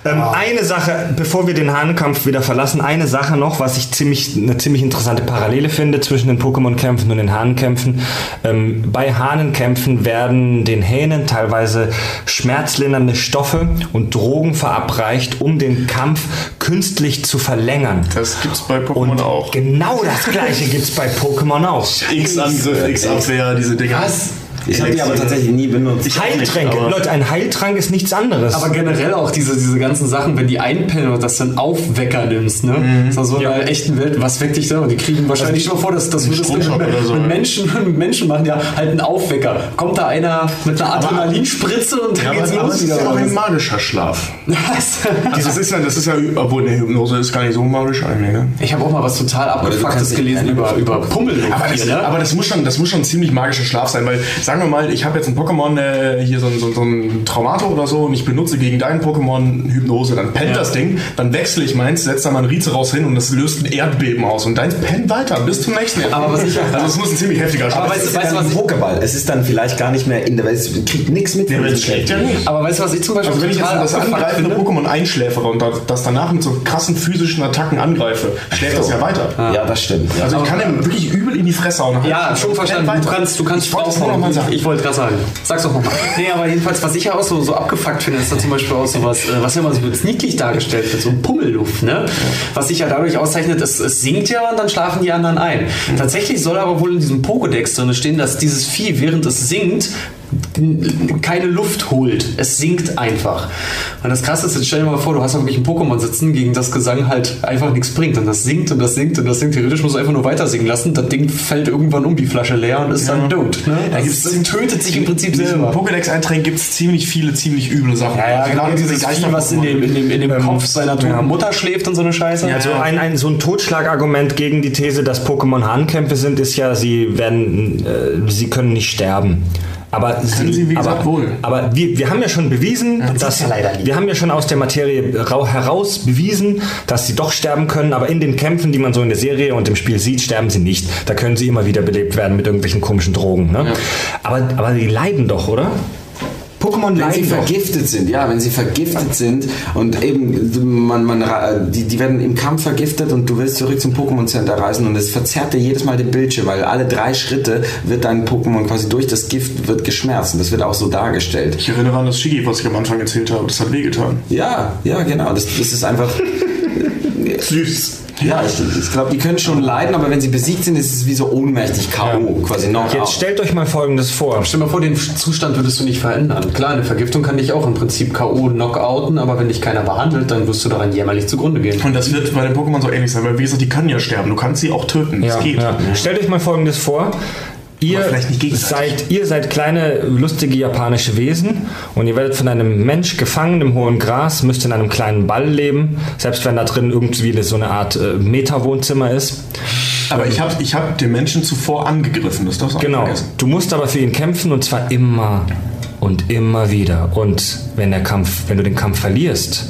Ähm, Eine Sache, bevor wir den Hahnenkampf wieder verlassen, eine Sache noch, was ich ziemlich, eine ziemlich interessante Parallele finde zwischen den Pokémon-Kämpfen und den Hahnenkämpfen. Ähm, bei Hahnenkämpfen werden den Hähnen teilweise schmerzlindernde Stoffe und Drogen verabreicht, um den Kampf künstlich zu verlängern. Das gibt's bei Pokémon Und auch. genau das gleiche gibt's bei Pokémon auch. X-Angriff, X-Abwehr, diese Dinger. Was? Ich habe die aber tatsächlich nie benutzt. Ich nicht, Heiltränke. aber- Leute, ein Heiltrank ist nichts anderes. Aber generell auch diese, diese ganzen Sachen, wenn die einpennen und das dann Aufwecker nimmst, ne? Mhm. Das ist so in der echten Welt, was weckt dich da? Und die kriegen wahrscheinlich schon vor, dass das würdest du mit, so, mit? Menschen, mit Menschen machen, ja, halt einen Aufwecker. Kommt da einer mit einer Adrenalinspritze und dann Ja, geht's aber, aber los es ist wieder. ja auch ein was? magischer Schlaf. Was? Das ist ja, das ist ja, obwohl eine Hypnose ist gar nicht so magisch eigentlich, ne? Ich habe auch mal was total Abgefucktes gelesen über, über Pummel. Aber das, hier, ne? aber das muss schon, das muss schon ein ziemlich magischer Schlaf sein, weil sagen wir mal, ich habe jetzt ein Pokémon äh, hier so ein, so, so ein Traumato oder so und ich benutze gegen dein Pokémon Hypnose, dann pennt das Ding, dann wechsle ich meins, setze da mal ein Rize raus hin und das löst ein Erdbeben aus und deins pennt weiter bis zum nächsten Erdbeben. Aber was ich- also es muss ein ziemlich heftiger Aber weißt, sein. du- weißt du, was ich, Pokéball. Es ist dann vielleicht gar nicht mehr in der Welt. Es kriegt nichts mit. Der Welt schlägt ja nicht. aber weißt du, was ich zum Beispiel Also wenn ich jetzt das angreifende? Pokémon einschläfere und das- danach mit so krassen physischen Attacken angreife, schläft das ja weiter. Ja, das stimmt. Ja. Also ich kann ihm wirklich übel in die Fresse hauen. Ja, schon verstanden. Du kannst, du kannst ich wollte es nur noch mal sagen. Ich, wollte gerade sagen. Sag's doch nochmal. Nee, aber jedenfalls, was ich ja auch so, so abgefuckt finde, ist da zum Beispiel auch sowas, äh, was ja immer so niedlich dargestellt wird, so ein Pummelluft, ne? Was sich ja dadurch auszeichnet, es, es sinkt ja und dann schlafen die anderen ein. Tatsächlich soll aber wohl in diesem Pokédex drin stehen, dass dieses Vieh, während es sinkt, n- keine Luft holt. Es sinkt einfach. Und das Krasse ist, jetzt stell dir mal vor, du hast wirklich ein Pokémon sitzen, gegen das Gesang halt einfach nichts bringt. Und das sinkt und das sinkt und das sinkt. Theoretisch musst du einfach nur weiter singen lassen. Das Ding fällt irgendwann um die Flasche leer und ist dann tot. Ne? Da Das, das tötet sich im Prinzip selber. Pokédex-Einträgen gibt es ziemlich viele, ziemlich üble Sachen. Ja, ja, Also genau dieses Vieh, was in dem, in dem, in dem Kopf seiner toten Mutter schläft und so eine Scheiße. Also ein, ein, so ein Totschlagargument gegen die These, dass Pokémon Hahnkämpfe sind, ist ja, sie werden, äh, sie können nicht sterben. Aber sie, wie gesagt, aber, wohl. aber wir, wir haben ja schon bewiesen, dass ja leider nicht. wir haben ja schon aus der Materie rau- heraus bewiesen, dass sie doch sterben können. Aber in den Kämpfen, die man so in der Serie und im Spiel sieht, sterben sie nicht. Da können sie immer wieder belebt werden mit irgendwelchen komischen Drogen. Ne? Aber, aber die leiden doch, oder? Pokémon Wenn sie doch. vergiftet sind, ja, wenn sie vergiftet sind und eben man, man, die, die werden im Kampf vergiftet und du willst zurück zum Pokémon Center reisen und es verzerrt dir jedes Mal den Bildschirm, weil alle drei Schritte wird dein Pokémon quasi durch das Gift wird geschmerzt und das wird auch so dargestellt. Ich erinnere an das Shigi, was ich am Anfang erzählt habe. Das hat wehgetan. Ja, ja, genau, das, das ist einfach, Süß. Ja, ich, ich glaube, die können schon leiden, aber wenn sie besiegt sind, ist es wie so ohnmächtig K.O., quasi Knockout. Jetzt stellt euch mal Folgendes vor. Stell dir mal vor, den Zustand würdest du nicht verändern. Klar, eine Vergiftung kann dich auch im Prinzip K.O. knockouten, aber wenn dich keiner behandelt, dann wirst du daran jämmerlich zugrunde gehen. Und das wird bei den Pokémon so ähnlich sein, weil wie gesagt, die können ja sterben. Du kannst sie auch töten. Ja, das geht. ja. Stellt euch mal Folgendes vor. Ihr seid, ihr seid kleine, lustige japanische Wesen und ihr werdet von einem Mensch gefangen im hohen Gras, müsst in einem kleinen Ball leben, selbst wenn da drin irgendwie so eine Art äh, Meta-Wohnzimmer ist. Aber ich habe ich hab den Menschen zuvor angegriffen. Das darfst du Genau. vergessen. Du musst aber für ihn kämpfen und zwar immer und immer wieder. Und wenn der Kampf, wenn du den Kampf verlierst,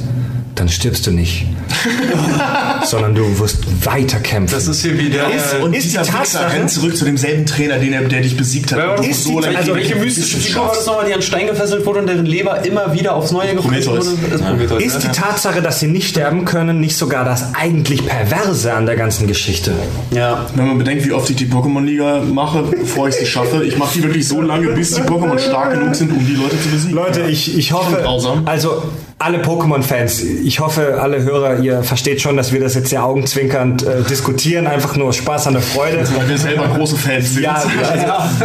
dann stirbst du nicht. sondern du wirst weiter kämpfen. Das ist hier wie der. Ist- Und ist die dieser Tatsache- rennt zurück zu demselben Trainer, den er, der dich besiegt hat. Du das? so lange also welche mystische Figur war das nochmal, die an Stein gefesselt wurde und deren Leber immer wieder aufs Neue gefressen wurde? Ist Prometheus. Ist die ja. Tatsache, dass sie nicht sterben können, nicht sogar das eigentlich Perverse an der ganzen Geschichte? ja. Wenn man bedenkt, wie oft ich die Pokémon-Liga mache, bevor ich sie schaffe, ich mache die wirklich so lange, bis die Pokémon stark genug sind, um die Leute zu besiegen. Leute, ich, ich hoffe, grausam. also alle Pokémon-Fans, ich hoffe, alle Hörer, ihr versteht schon, dass wir das jetzt sehr augenzwinkernd äh, diskutieren, einfach nur Spaß an der Freude. Weil wir selber große Fans sind. Ja, also,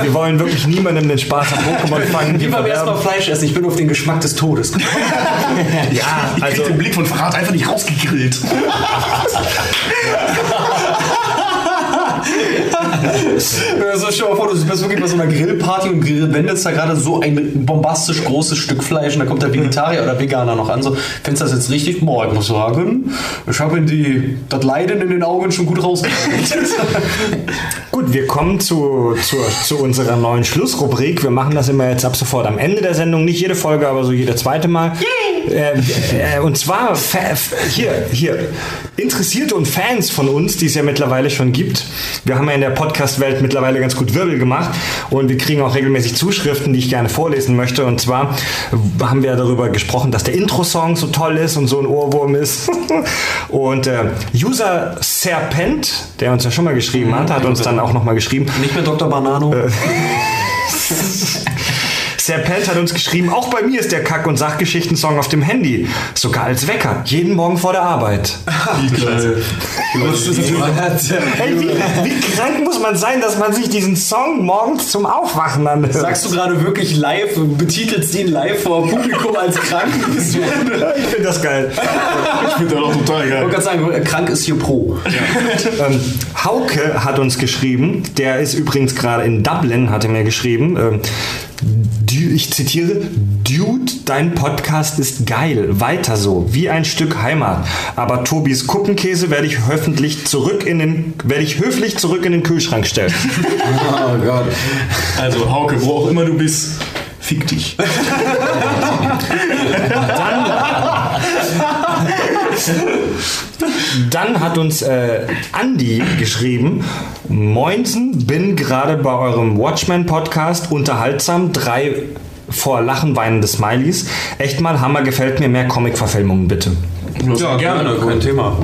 wir wollen wirklich niemandem den Spaß am Pokémon fangen. Wir Lieber erstmal verderben- Fleisch essen, ich bin auf den Geschmack des Todes. Ja, Ich also den Blick von Verrat einfach nicht rausgegrillt. Also stell dir mal vor, du bist wirklich bei so einer Grillparty und grill- wendest da gerade so ein bombastisch großes Stück Fleisch und da kommt der Vegetarier oder Veganer noch an. So, findest du das jetzt richtig? Boah, ich muss sagen, ich habe die das Leiden in den Augen schon gut rausgekriegt. Gut, wir kommen zu, zu, zu unserer neuen Schlussrubrik. Wir machen das immer jetzt ab sofort am Ende der Sendung. Nicht jede Folge, aber so jede zweite Mal. Äh, äh, und zwar hier, hier, Interessierte und Fans von uns, die es ja mittlerweile schon gibt. Wir haben ja in der Podcast-Welt mittlerweile ganz gut Wirbel gemacht und wir kriegen auch regelmäßig Zuschriften, die ich gerne vorlesen möchte. Und zwar haben wir darüber gesprochen, dass der Intro-Song so toll ist und so ein Ohrwurm ist. und äh, User Serpent, der uns ja schon mal geschrieben hat, hat uns dann auch nochmal geschrieben, Nicht mehr Dr. Banano. Serpent hat uns geschrieben, auch bei mir ist der Kack- und Sachgeschichten-Song auf dem Handy. Sogar als Wecker. Jeden Morgen vor der Arbeit. Hey, wie, wie krank muss man sein, dass man sich diesen Song morgens zum Aufwachen anhört? Sagst du gerade wirklich live, betitelst ihn live vor Publikum als krank? Ich finde das geil. Ich finde das auch total Ich geil. wollte gerade sagen, krank ist hier pro. Ähm, Hauke hat uns geschrieben, der ist übrigens gerade in Dublin, hat er mir geschrieben. Ähm, ich zitiere, Dude, dein Podcast ist geil. Weiter so, wie ein Stück Heimat. Aber Tobis Kuppenkäse werde ich hoffentlich zurück in den, werde ich höflich zurück in den Kühlschrank stellen. Oh Gott. Also, Hauke, wo auch immer du bist, fick dich. Dann hat uns äh, Andi geschrieben, Moinsen, bin gerade bei eurem Watchmen-Podcast unterhaltsam, drei vor Lachen weinende Smileys. Echt mal Hammer, gefällt mir mehr Comic-Verfilmungen bitte. Ja, gerne, kein Thema.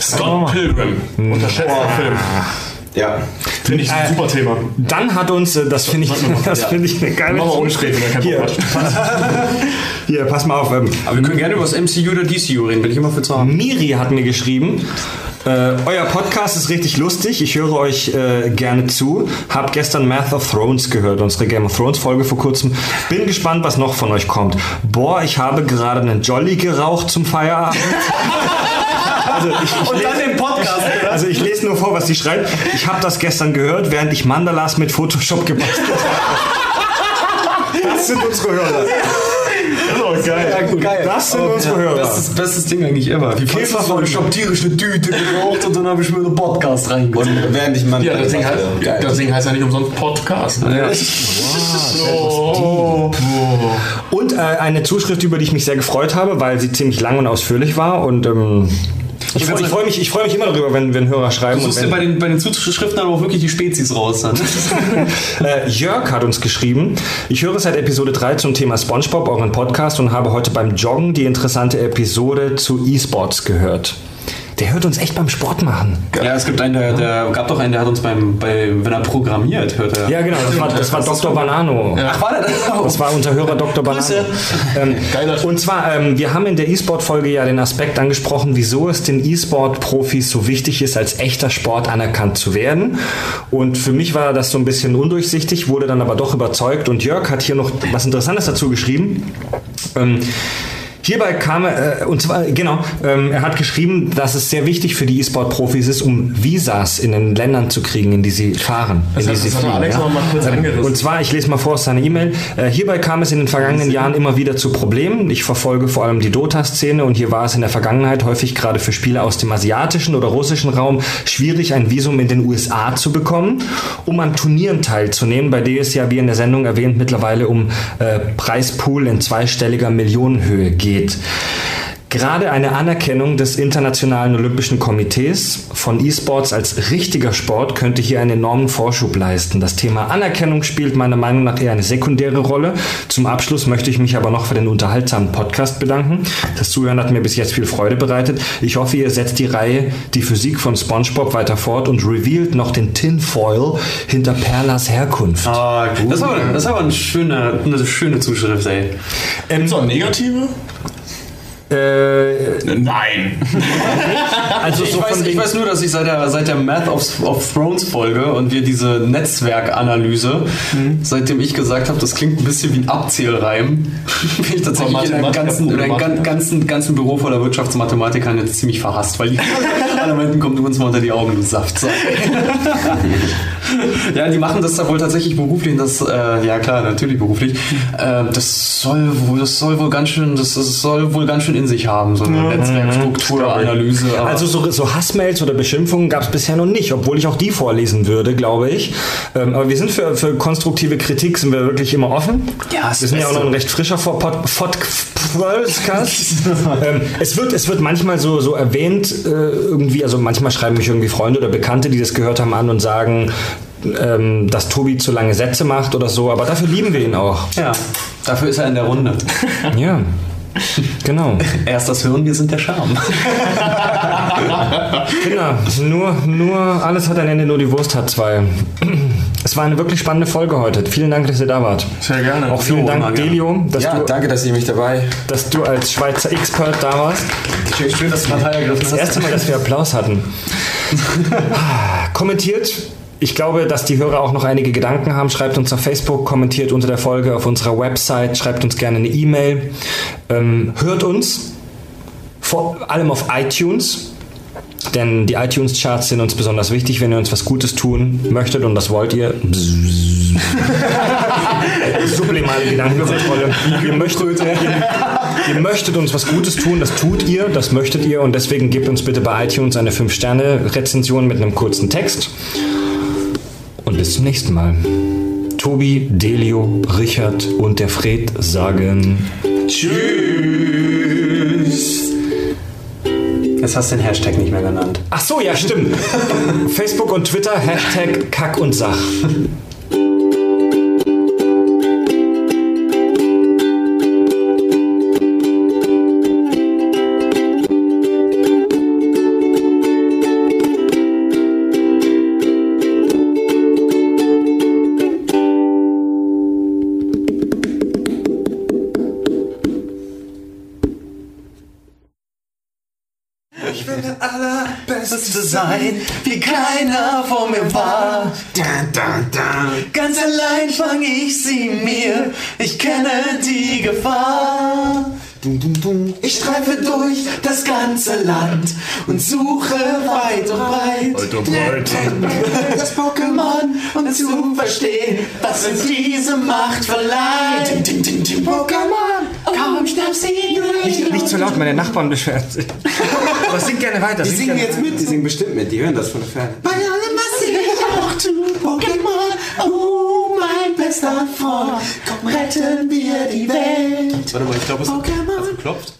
Scott Pilgrim. Unterschätzter Film. Ja. Finde ich ein super Thema. Dann hat uns, äh, das finde ich, das finde ich eine geile Machen wir wenn kein Hier, pass, hier, pass mal auf. Ähm, Aber wir können gerne über das MCU oder DCU reden, bin ich immer für zu haben. Miri hat mir geschrieben, äh, euer Podcast ist richtig lustig. Ich höre euch äh, gerne zu. Hab gestern Math of Thrones gehört, unsere Game of Thrones Folge vor kurzem. Bin gespannt, was noch von euch kommt. Boah, ich habe gerade einen Jolly geraucht zum Feierabend. Also ich, ich Und dann den Podcast. Also ich lese nur vor, was sie schreibt. Ich habe das gestern gehört, während ich Mandalas mit Photoshop gebastelt habe. Das sind unsere Hörer. Oh, geil. geil. Das sind unsere Hörer. Das ist das bestes Ding eigentlich ever. Wie Käfer von-? Ich hab tierisch eine Tüte geraucht und dann habe ich mir einen Podcast Und reingeholt. während ich. Ja, das Ding, heißt, Geil. das Ding heißt ja nicht umsonst Podcast. Ne? Ja. Oh, Und äh, eine Zuschrift, über die ich mich sehr gefreut habe, weil sie ziemlich lang und ausführlich war. Und ähm, ich, ich freue mich, ich freu mich immer darüber, wenn, wenn Hörer schreiben. Du Und suchst dir bei den, bei den Zuschriften aber auch wirklich die Spezies raus. Dann. Äh, Jörg hat uns geschrieben, ich höre seit Episode 3 zum Thema Spongebob, euren Podcast, und habe heute beim Joggen die interessante Episode zu E-Sports gehört. Der hört uns echt beim Sport machen. Ja, es gibt einen, der, der gab doch einen, der hat uns beim, bei, wenn er programmiert, hört er. Ja, genau, das war, das war Dr. Banano. Ach, war der das? auch? Das war unser Hörer Dr. Banano. Grüße. Ähm, Geiler und zwar, ähm, wir haben in der E-Sport-Folge ja den Aspekt angesprochen, wieso es den E-Sport-Profis so wichtig ist, als echter Sport anerkannt zu werden. Und für mich war das so ein bisschen undurchsichtig, wurde dann aber doch überzeugt. Und Jörg hat hier noch was Interessantes dazu geschrieben. Ähm, Hierbei kam er, äh, und zwar, genau, ähm, er hat geschrieben, dass es sehr wichtig für die E-Sport-Profis ist, um Visas in den Ländern zu kriegen, in die sie fahren. hat- das hat fliegen, Alex noch mal kurz angerissen. Und zwar, ich lese mal vor aus seiner E-Mail. Äh, hierbei kam es in den vergangenen Jahren immer wieder zu Problemen. Ich verfolge vor allem die Dota-Szene und hier war es in der Vergangenheit häufig gerade für Spieler aus dem asiatischen oder russischen Raum schwierig, ein Visum in den USA zu bekommen, um an Turnieren teilzunehmen, bei denen es ja, wie in der Sendung erwähnt, mittlerweile um äh, Preispool in zweistelliger Millionenhöhe geht. it Gerade eine Anerkennung des Internationalen Olympischen Komitees von E-Sports als richtiger Sport könnte hier einen enormen Vorschub leisten. Das Thema Anerkennung spielt meiner Meinung nach eher eine sekundäre Rolle. Zum Abschluss möchte ich mich aber noch für den unterhaltsamen Podcast bedanken. Das Zuhören hat mir bis jetzt viel Freude bereitet. Ich hoffe, ihr setzt die Reihe Die Physik von SpongeBob weiter fort und revealed noch den Tinfoil hinter Perlas Herkunft. Ah, das war, das war ein schöner, eine schöne Zuschrift, ey. Ähm, auch negative? Äh, Nein. also Ich, so weiß, ich weiß nur, dass ich seit der, seit der Math of, of Thrones Folge und wir diese Netzwerkanalyse, seitdem ich gesagt habe, das klingt ein bisschen wie ein Abzählreim, bin ich tatsächlich in einem ganzen, in einem gan- Problematiker. ganzen, ganzen Büro voller Wirtschaftsmathematikern jetzt ziemlich verhasst, weil die alle meinten, komm du uns mal unter die Augen, du Saftsack. Ja, die machen das da wohl tatsächlich beruflich, das, äh, ja klar, natürlich beruflich. Äh, das soll wohl, das soll wohl ganz schön, das, das soll wohl ganz schön in sich haben, so eine Netzwerkstrukturanalyse. aber- also so, so Hassmails oder Beschimpfungen gab es bisher noch nicht, obwohl ich auch die vorlesen würde, glaube ich. Ähm, aber wir sind für, für konstruktive Kritik sind wir wirklich immer offen. Ja, das wir sind ja auch noch ein recht frischer Podcast. ähm, es wird es wird manchmal so so erwähnt äh, irgendwie, also manchmal schreiben mich irgendwie Freunde oder Bekannte, die das gehört haben, an und sagen ähm, dass Tobi zu lange Sätze macht oder so, aber dafür lieben wir ihn auch. Ja, dafür ist er in der Runde. Ja, genau. Erst das Hirn, wir sind der Charme. Kinder, nur, nur, alles hat ein Ende, nur die Wurst hat zwei. Es war eine wirklich spannende Folge heute. Vielen Dank, dass ihr da wart. Sehr gerne. Auch vielen Jo, Dank. Delio, dass, Ja, du, danke, dass ihr mich dabei. dass du als Schweizer Expert da warst. Schön, schön dass du Partei ergriffen Das hast. erste Mal, dass wir Applaus hatten. Kommentiert. Ich glaube, dass die Hörer auch noch einige Gedanken haben. Schreibt uns auf Facebook, kommentiert unter der Folge auf unserer Website, schreibt uns gerne eine E-Mail. Ähm, hört uns, vor allem auf iTunes. Denn die iTunes-Charts sind uns besonders wichtig, wenn ihr uns was Gutes tun möchtet und das wollt ihr. Sublimale Gedankenkontrolle. Ihr möchtet, ihr, ihr möchtet uns was Gutes tun, das tut ihr, das möchtet ihr und deswegen gebt uns bitte bei iTunes eine 5-Sterne-Rezension mit einem kurzen Text. Und bis zum nächsten Mal. Tobi, Delio, Richard und der Fred sagen. Jetzt hast du den Hashtag nicht mehr genannt. Ach so, ja, stimmt. Facebook und Twitter, Hashtag Kack und Sach. Ganz allein fang ich sie mir, ich kenne die Gefahr. Ich streife durch das ganze Land und suche weit und breit das Pokémon und zu verstehen, was uns diese Macht verleiht. Pokémon, komm, schnapp sie Nicht, nicht zu laut, meine Nachbarn beschweren sich. Aber sing gerne weiter. Die singen jetzt mit, die singen bestimmt mit, die hören das von der Ferne. Oh mein bester Freund, komm, retten wir die Welt. Warte mal, ich glaube, es hat geklopft.